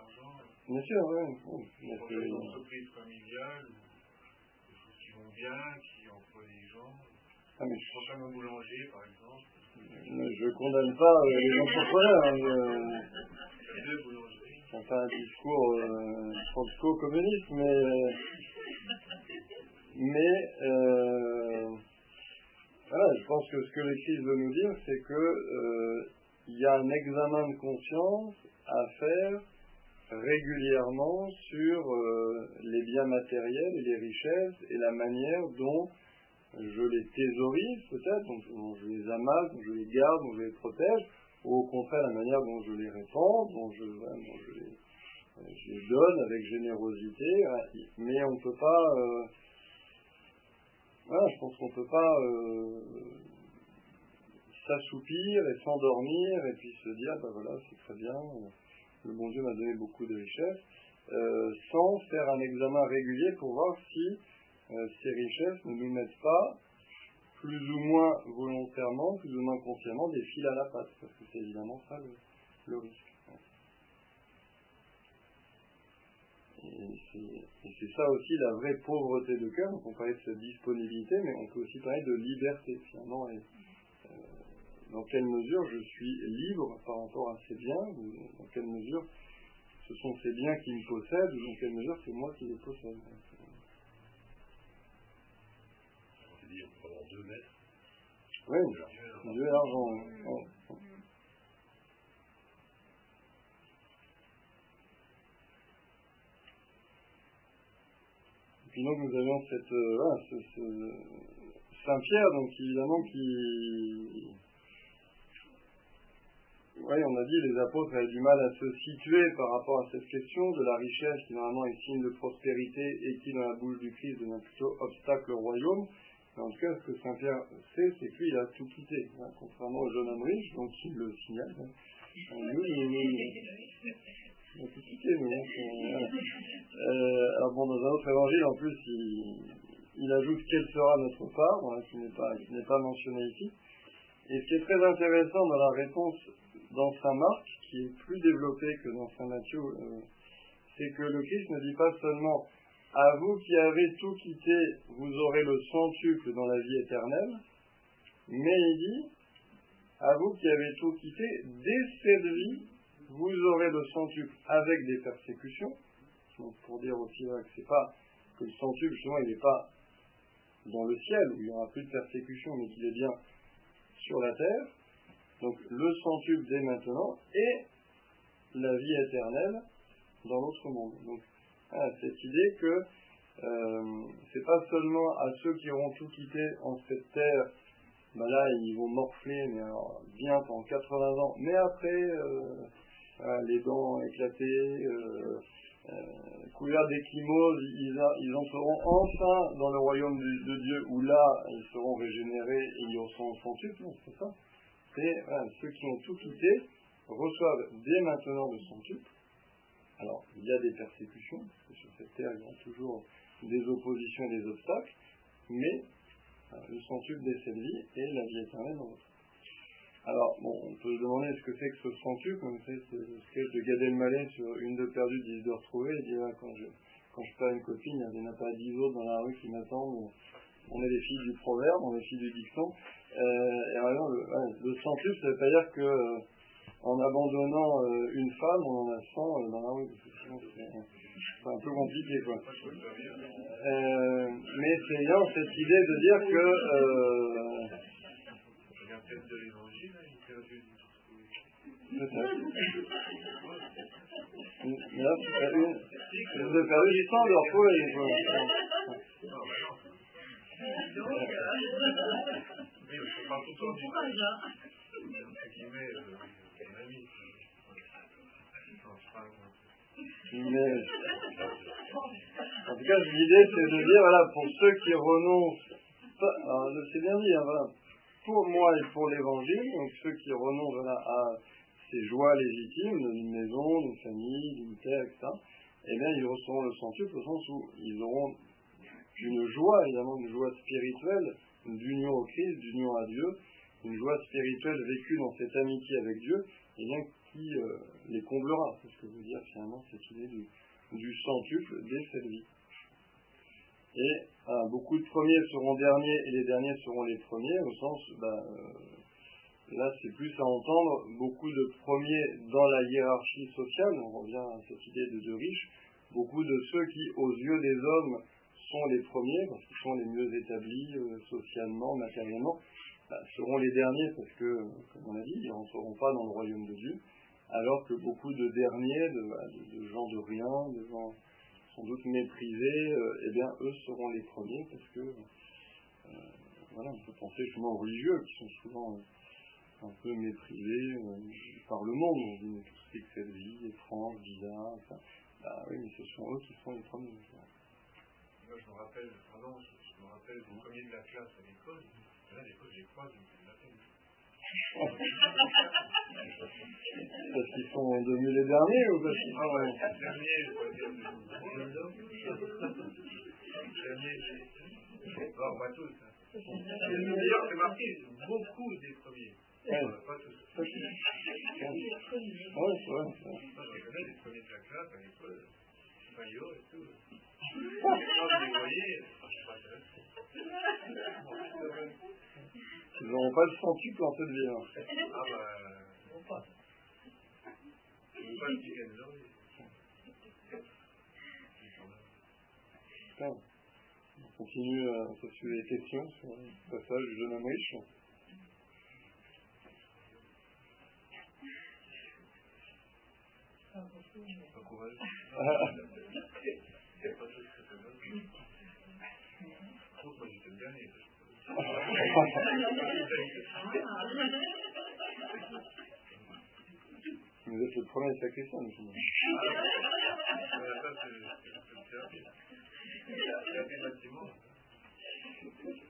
Bien sûr, oui. des entreprises familiales, des choses qui vont bien, qui emploient des gens. Ah, mais... Je pense à un boulanger, par exemple. Je ne condamne pas euh, les entrepreneurs. Hein, c'est pas un discours euh, franco-communiste, mais, mais euh, voilà, je pense que ce que l'Église veut nous dire, c'est que euh, il y a un examen de conscience à faire régulièrement sur les biens matériels et les richesses et la manière dont je les thésaurise peut-être, donc, je les amasse, dont je les garde, dont je les protège, ou au contraire la manière dont je les répands, dont je, euh, les, donne avec générosité, mais on ne peut pas, euh, je pense qu'on ne peut pas euh, s'assoupir et s'endormir et puis se dire, ben voilà, c'est très bien, le bon Dieu m'a donné beaucoup de richesses, sans faire un examen régulier pour voir si euh, ces richesses ne nous mettent pas plus ou moins volontairement, plus ou moins consciemment des fils à la patte, parce que c'est évidemment ça le, risque. Et c'est ça aussi la vraie pauvreté de cœur. Donc on parlait de cette disponibilité, mais on peut aussi parler de liberté finalement. Et, euh, dans quelle mesure je suis libre par rapport à ces biens, ou dans quelle mesure ce sont ces biens qui me possèdent, ou dans quelle mesure c'est moi qui les possède? On dit deux maîtres. Oui, Dieu et l'argent. Et puis donc nous avions cette, euh, ce, Saint Pierre, donc évidemment qui, oui, on a dit les apôtres avaient du mal à se situer par rapport à cette question de la richesse qui normalement est signe de prospérité et qui dans la bouche du Christ devient plutôt obstacle au royaume. En tout cas, ce que Saint Pierre sait, c'est qu'il a tout quitté, hein, contrairement au jeune homme riche, donc il le signale. Hein. Nous, a tout quitté, nous. Hein, euh, alors bon, dans un autre évangile, en plus, il, ajoute quelle sera notre part, qui n'est pas, qui pas mentionné ici. Et ce qui est très intéressant dans la réponse dans Saint Marc, qui est plus développé que dans Saint Matthieu, c'est que le Christ ne dit pas seulement à vous qui avez tout quitté, vous aurez le centuple dans la vie éternelle, mais il dit à vous qui avez tout quitté, dès cette vie, vous aurez le centuple avec des persécutions. Donc pour dire aussi là que c'est pas que le centuple, justement, il n'est pas dans le ciel où il n'y aura plus de persécutions, mais qu'il est bien sur la terre. Donc le centuple dès maintenant et la vie éternelle dans l'autre monde. Donc cette idée que euh, c'est pas seulement à ceux qui auront tout quitté en cette terre, ben là ils vont morfler mais alors, bien pendant 80 ans, mais après euh, les dents éclatées, euh, euh couverts ils, ils entreront enfin dans le royaume de, Dieu où là ils seront régénérés et ils seront centuple, c'est ça? C'est ceux qui ont tout quitté reçoivent dès maintenant le centuple. Alors, il y a des persécutions, parce que sur cette terre, il y a toujours des oppositions et des obstacles, mais le centuple dès cette vie et la vie éternelle dans l'autre. Alors, on peut se demander ce que c'est que ce centuple, c'est le sketch de Gad Elmaleh sur une de perdue, dix de retrouvée, il dit, ah, quand je, quand je perds une copine, il n'y en a pas dix autres dans la rue qui m'attendent, on est les filles du proverbe, on est les filles du dicton, euh, et alors, le, ouais, centuple, ça veut pas dire que euh, en abandonnant euh, une femme, on en a 100 dans la rue. C'est un peu compliqué, quoi. mais c'est bien cette idée de dire que. Mais là. Vous avez perdu du temps de leur Oui, je parle tout le temps du entre guillemets, euh, mon ami. Mais, en tout cas, l'idée, c'est de dire, voilà, pour ceux qui renoncent, alors, c'est bien dit, hein, voilà, pour moi et pour l'évangile, donc ceux qui renoncent voilà, à ces joies légitimes, d'une maison, d'une famille, d'une terre, etc., eh bien, ils recevront le centuple au sens où ils auront une joie, évidemment, une joie spirituelle, d'union au Christ, d'union à Dieu, une joie spirituelle vécue dans cette amitié avec Dieu, et bien qui euh, les comblera. C'est ce que veut dire finalement cette idée du, du centuple dès cette vie. Et ah, beaucoup de premiers seront derniers et les derniers seront les premiers, au sens, bah, euh, là c'est plus à entendre, beaucoup de premiers dans la hiérarchie sociale, on revient à cette idée de deux riches, beaucoup de ceux qui, aux yeux des hommes, sont les premiers, parce qu'ils sont les mieux établis euh, socialement, matériellement, bah, seront les derniers, parce que, comme on a dit, ils ne rentreront pas dans le royaume de Dieu, alors que beaucoup de derniers, de, gens de rien, de gens sans doute méprisés, euh, eh bien, eux seront les premiers, parce que, euh, voilà, on peut penser justement aux religieux, qui sont souvent un peu méprisés par le monde, on dit, mais tout ce que cette vie, étrange, bizarre, enfin, bah oui, mais ce sont eux qui sont les premiers moi je me rappelle, pardon, je, je me rappelle du premier de la classe à l'école, là l'école j'ai crois, je me fais la peine. parce qu'ils sont devenus les derniers ou parce qu'ils sont. Les derniers, je pourrais dire. Les derniers, non, pas tous. Hein. D'ailleurs, c'est marqué beaucoup des premiers. Ouais. Pas tous. Ouais, ouais. Moi, je connais les premiers de la classe à l'école, ils n'auront pas le de violence. Hein. Ah ben, non pas. On continue euh, à les questions sur le passage de Namriche. Vous êtes le premier sacristain, monsieur.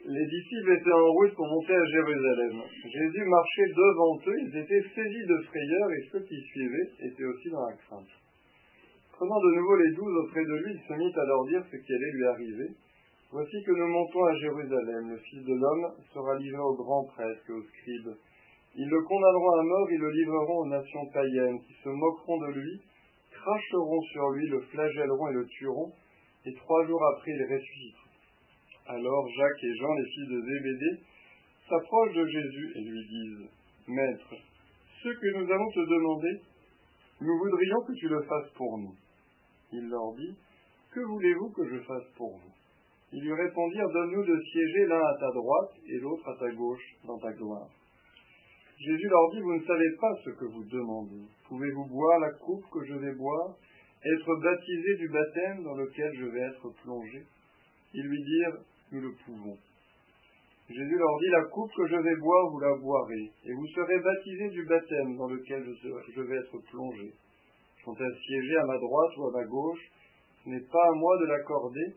Les disciples étaient en route pour monter à Jérusalem. Jésus marchait devant eux, ils étaient saisis de frayeur et ceux qui suivaient étaient aussi dans la crainte. Prenant de nouveau les douze auprès de lui, il se mit à leur dire ce qui allait lui arriver. Voici que nous montons à Jérusalem. Le Fils de l'homme sera livré aux grands prêtres et aux scribes. Ils le condamneront à mort, ils le livreront aux nations païennes, qui se moqueront de lui, cracheront sur lui, le flagelleront et le tueront, et trois jours après il ressuscitera. Alors Jacques et Jean, les fils de Zébédée, s'approchent de Jésus et lui disent Maître, ce que nous allons te demander, nous voudrions que tu le fasses pour nous. Il leur dit Que voulez-vous que je fasse pour vous? Ils lui répondirent Donne-nous de siéger l'un à ta droite et l'autre à ta gauche dans ta gloire. Jésus leur dit Vous ne savez pas ce que vous demandez. Pouvez-vous boire la coupe que je vais boire Être baptisé du baptême dans lequel je vais être plongé? Ils lui dirent Nous le pouvons. Jésus leur dit La coupe que je vais boire, vous la boirez, et vous serez baptisés du baptême dans lequel je vais être plongé sont assiégés à ma droite ou à ma gauche, ce n'est pas à moi de l'accorder,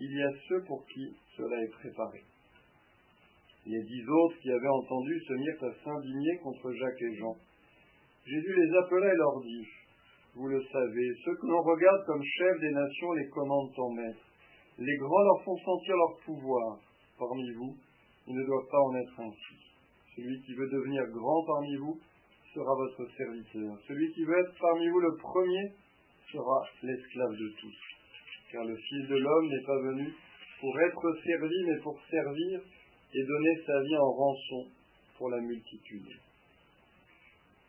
il y a ceux pour qui cela est préparé. Les dix autres qui avaient entendu se mirent à s'indigner contre Jacques et Jean. Jésus les appela et leur dit, Vous le savez, ceux que l'on regarde comme chefs des nations les commandent en maître. Les grands leur font sentir leur pouvoir. Parmi vous, il ne doit pas en être ainsi. Celui qui veut devenir grand parmi vous sera votre serviteur. Celui qui veut être parmi vous le premier sera l'esclave de tous. Car le Fils de l'homme n'est pas venu pour être servi, mais pour servir et donner sa vie en rançon pour la multitude.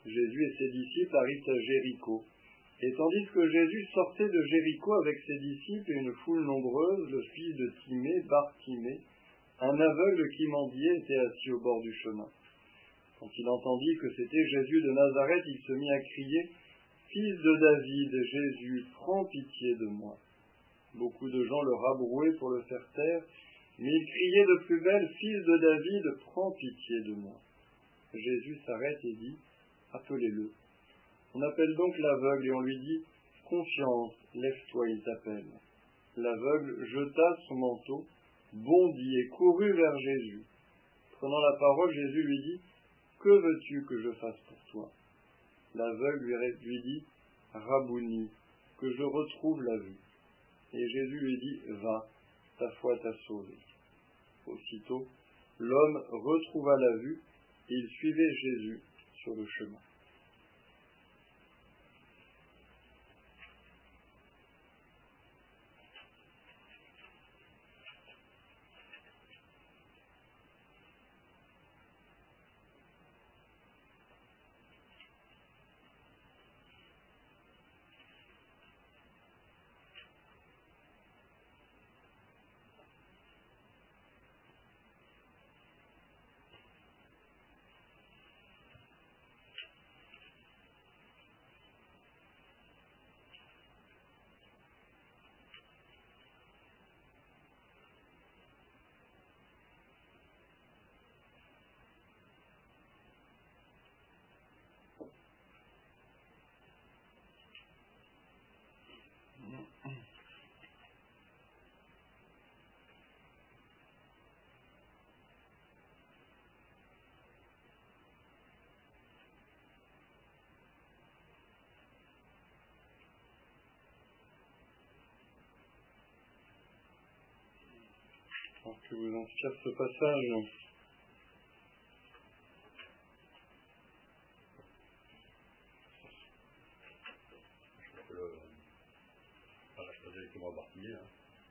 Jésus et ses disciples arrivent à Jéricho. Et tandis que Jésus sortait de Jéricho avec ses disciples et une foule nombreuse, le fils de Timée, Bartimée, un aveugle qui mendiait, était assis au bord du chemin. Quand il entendit que c'était Jésus de Nazareth, il se mit à crier Fils de David, Jésus, prends pitié de moi. Beaucoup de gens le rabrouaient pour le faire taire, mais il criait de plus belle Fils de David, prends pitié de moi. Jésus s'arrête et dit Appelez-le. On appelle donc l'aveugle et on lui dit Confiance, lève-toi, il t'appelle. L'aveugle jeta son manteau, bondit et courut vers Jésus. Prenant la parole, Jésus lui dit que veux-tu que je fasse pour toi? L'aveugle lui dit Rabouni, que je retrouve la vue. Et Jésus lui dit Va, ta foi t'a sauvé. Aussitôt, l'homme retrouva la vue et il suivait Jésus sur le chemin. Que vous inspire ce passage.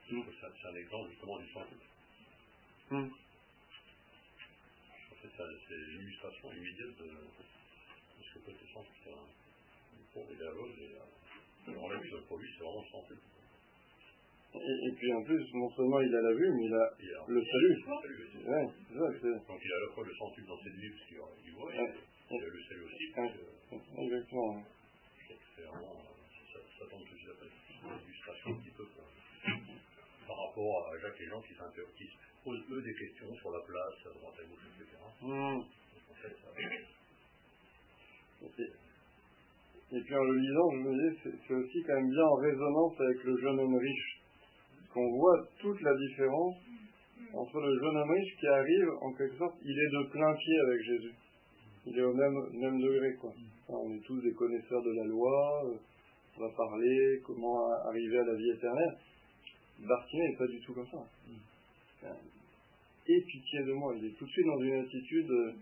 C'est un exemple justement du. Mm. En fait, c'est l'illustration immédiate de, ce que peut être sens. Le pauvre et l'aveugle, et le produit, c'est vraiment sans Et, puis en plus, non seulement il a la vue, mais il a, le salut. Ouais, Donc il a à la fois le sentiment dans cette vie, parce qu'il voit, et, il a le salut aussi. Exactement. C'est vraiment, ça, ça tombe tout de suite après. Une illustration un petit peu par rapport à Jacques et Jean qui, qui se posent eux des questions sur la place, à droite, à gauche, etc. Mmh. Donc, en fait, ça... Et puis en le lisant, je me disais, c'est aussi quand même bien en résonance avec le jeune homme riche. Qu'on voit toute la différence entre le jeune homme riche qui arrive, en quelque sorte, il est de plein pied avec Jésus. Il est au même, même degré, quoi. on est tous des connaisseurs de la loi, euh, on va parler comment arriver à la vie éternelle. Bartimée n'est pas du tout comme ça. Et pitié de moi, il est tout de suite dans une attitude euh,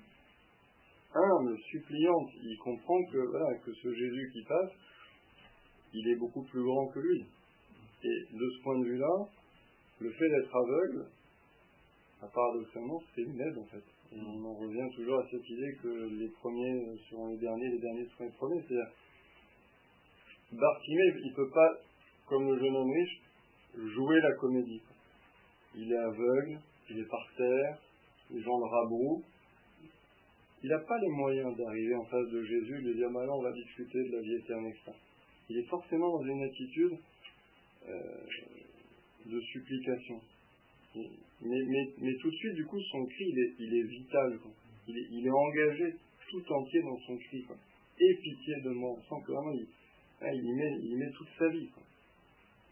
humble, suppliante. Il comprend que, que ce Jésus qui passe, il est beaucoup plus grand que lui. Et de ce point de vue-là, le fait d'être aveugle, paradoxalement, c'est une aide en fait. on en revient toujours à cette idée que les premiers seront les derniers, les derniers seront les premiers. C'est-à-dire, Bartimée, il ne peut pas, comme le jeune homme riche, jouer la comédie. Il est aveugle, il est par terre, les gens le rabrouent, il n'a pas les moyens d'arriver en face de Jésus et de lui dire maintenant on va discuter de la vie éternelle. Il est forcément dans une attitude de supplication. Mais, tout de suite, du coup, son cri, il est, vital. Il, est, engagé tout entier dans son cri. Et pitié de moi. On sent que vraiment, il, hein, y, met, il met toute sa vie.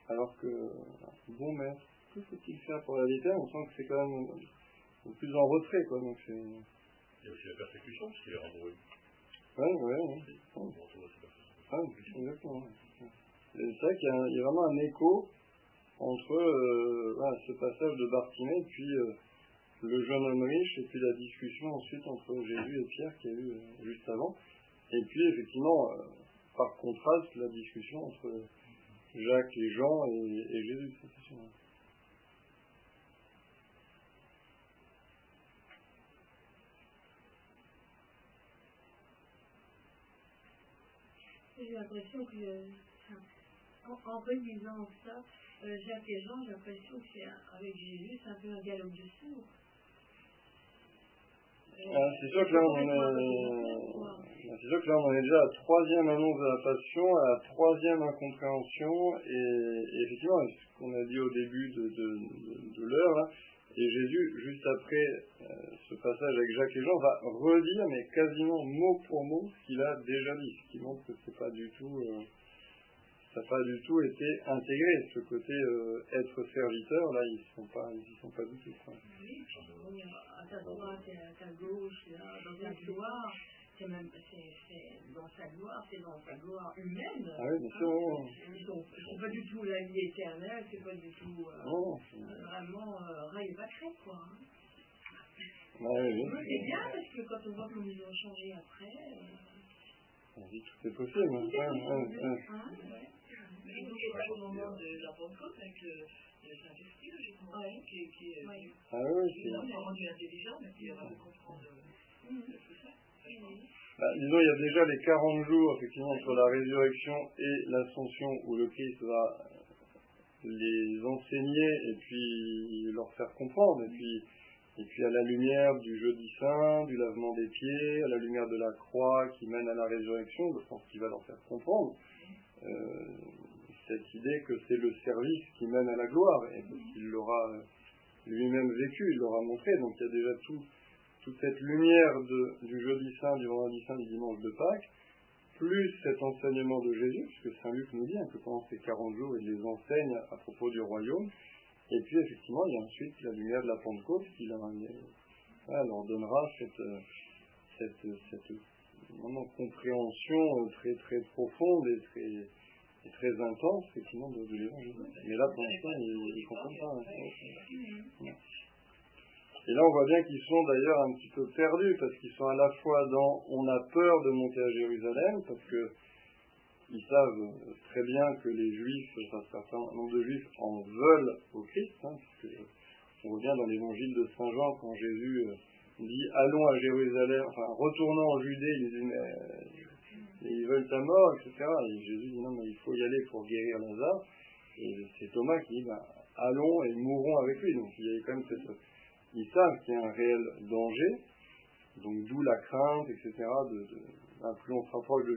Alors que, bon maître, que faut-il faire pour la vie éternelle On sent que c'est quand même plus en retrait. Quoi. Donc c'est il y a aussi la persécution, parce qu'il est renvoyé. Oui, oui, oui. Ah, exactement. C'est vrai qu'il y, a vraiment un écho entre euh, ce passage de Bartimée puis euh, le jeune homme riche et puis la discussion ensuite entre Jésus et Pierre qu'il y a eu euh, juste avant. Et puis effectivement, par contraste, la discussion entre Jacques et Jean et, et Jésus, j'ai l'impression que, en, relisant ça, euh, Jacques et Jean, j'ai l'impression que c'est avec Jésus, c'est un peu un galop de sourd. Euh, c'est sûr que là on est, c'est sûr que là on est déjà à la troisième annonce de la passion, à la troisième incompréhension, et, effectivement, ce qu'on a dit au début de, de, de l'heure, et Jésus, juste après euh, ce passage avec Jacques et Jean, va redire, mais quasiment mot pour mot, ce qu'il a déjà dit, ce qui montre que c'est pas du tout, euh, ça n'a pas du tout été intégré. Ce côté euh, être serviteur, là, ils ne sont pas, ils sont pas du tout. Oui, à ta droite et à ta gauche, là, dans ta gloire c'est même c'est dans sa gloire, c'est dans sa gloire humaine. Ah oui, bien sûr. Hein, c'est pas du tout la vie éternelle, c'est pas du tout euh, non, vraiment euh, rail quoi. Hein. Ah, oui, c'est bien parce que quand on voit comment ils ont changé après. Euh, on dit tout est possible. Est. Mais vous êtes au moment de la Pentecôte avec le, le Saint-Esprit, je crois, ouais. qui, qui est ouais. ah, oui, qui est rendu intelligent, mais qui va comprendre mmh. tout ça. Bah, disons, il y a déjà les 40 jours, effectivement, entre la résurrection et l'ascension, où le Christ va les enseigner et puis leur faire comprendre. Et puis, et puis à la lumière du jeudi saint, du lavement des pieds, à la lumière de la croix qui mène à la résurrection, je pense qu'il va leur faire comprendre euh, cette idée que c'est le service qui mène à la gloire, et qu'il l'aura lui-même vécu, il l'aura montré. Donc il y a déjà tout, toute cette lumière du jeudi saint, du vendredi saint, du dimanche de Pâques, plus cet enseignement de Jésus, puisque Saint Luc nous dit hein, que pendant ces 40 jours, il les enseigne à propos du royaume. Et puis, effectivement, il y a ensuite la lumière de la Pentecôte qui leur, leur donnera cette, cette, cette vraiment, compréhension très, très profonde et très, très intense, effectivement, de, de l'évangile. Mais là, pour l'instant, ils ne comprennent pas. Hein. Et là, on voit bien qu'ils sont d'ailleurs un petit peu perdus, parce qu'ils sont à la fois dans on a peur de monter à Jérusalem, parce que ils savent très bien que les Juifs, un certain nombre de Juifs en veulent au Christ, hein, on revient dans l'évangile de Saint Jean quand Jésus euh, dit allons à Jérusalem, enfin retournons en Judée, il dit mais ils veulent ta mort, etc. Et Jésus dit non mais il faut y aller pour guérir Lazare. Et c'est Thomas qui dit, bah, allons et mourrons avec lui. Donc il y a quand même cette... Ils savent qu'il y a un réel danger, donc d'où la crainte, etc. De, de, plus on se rapproche de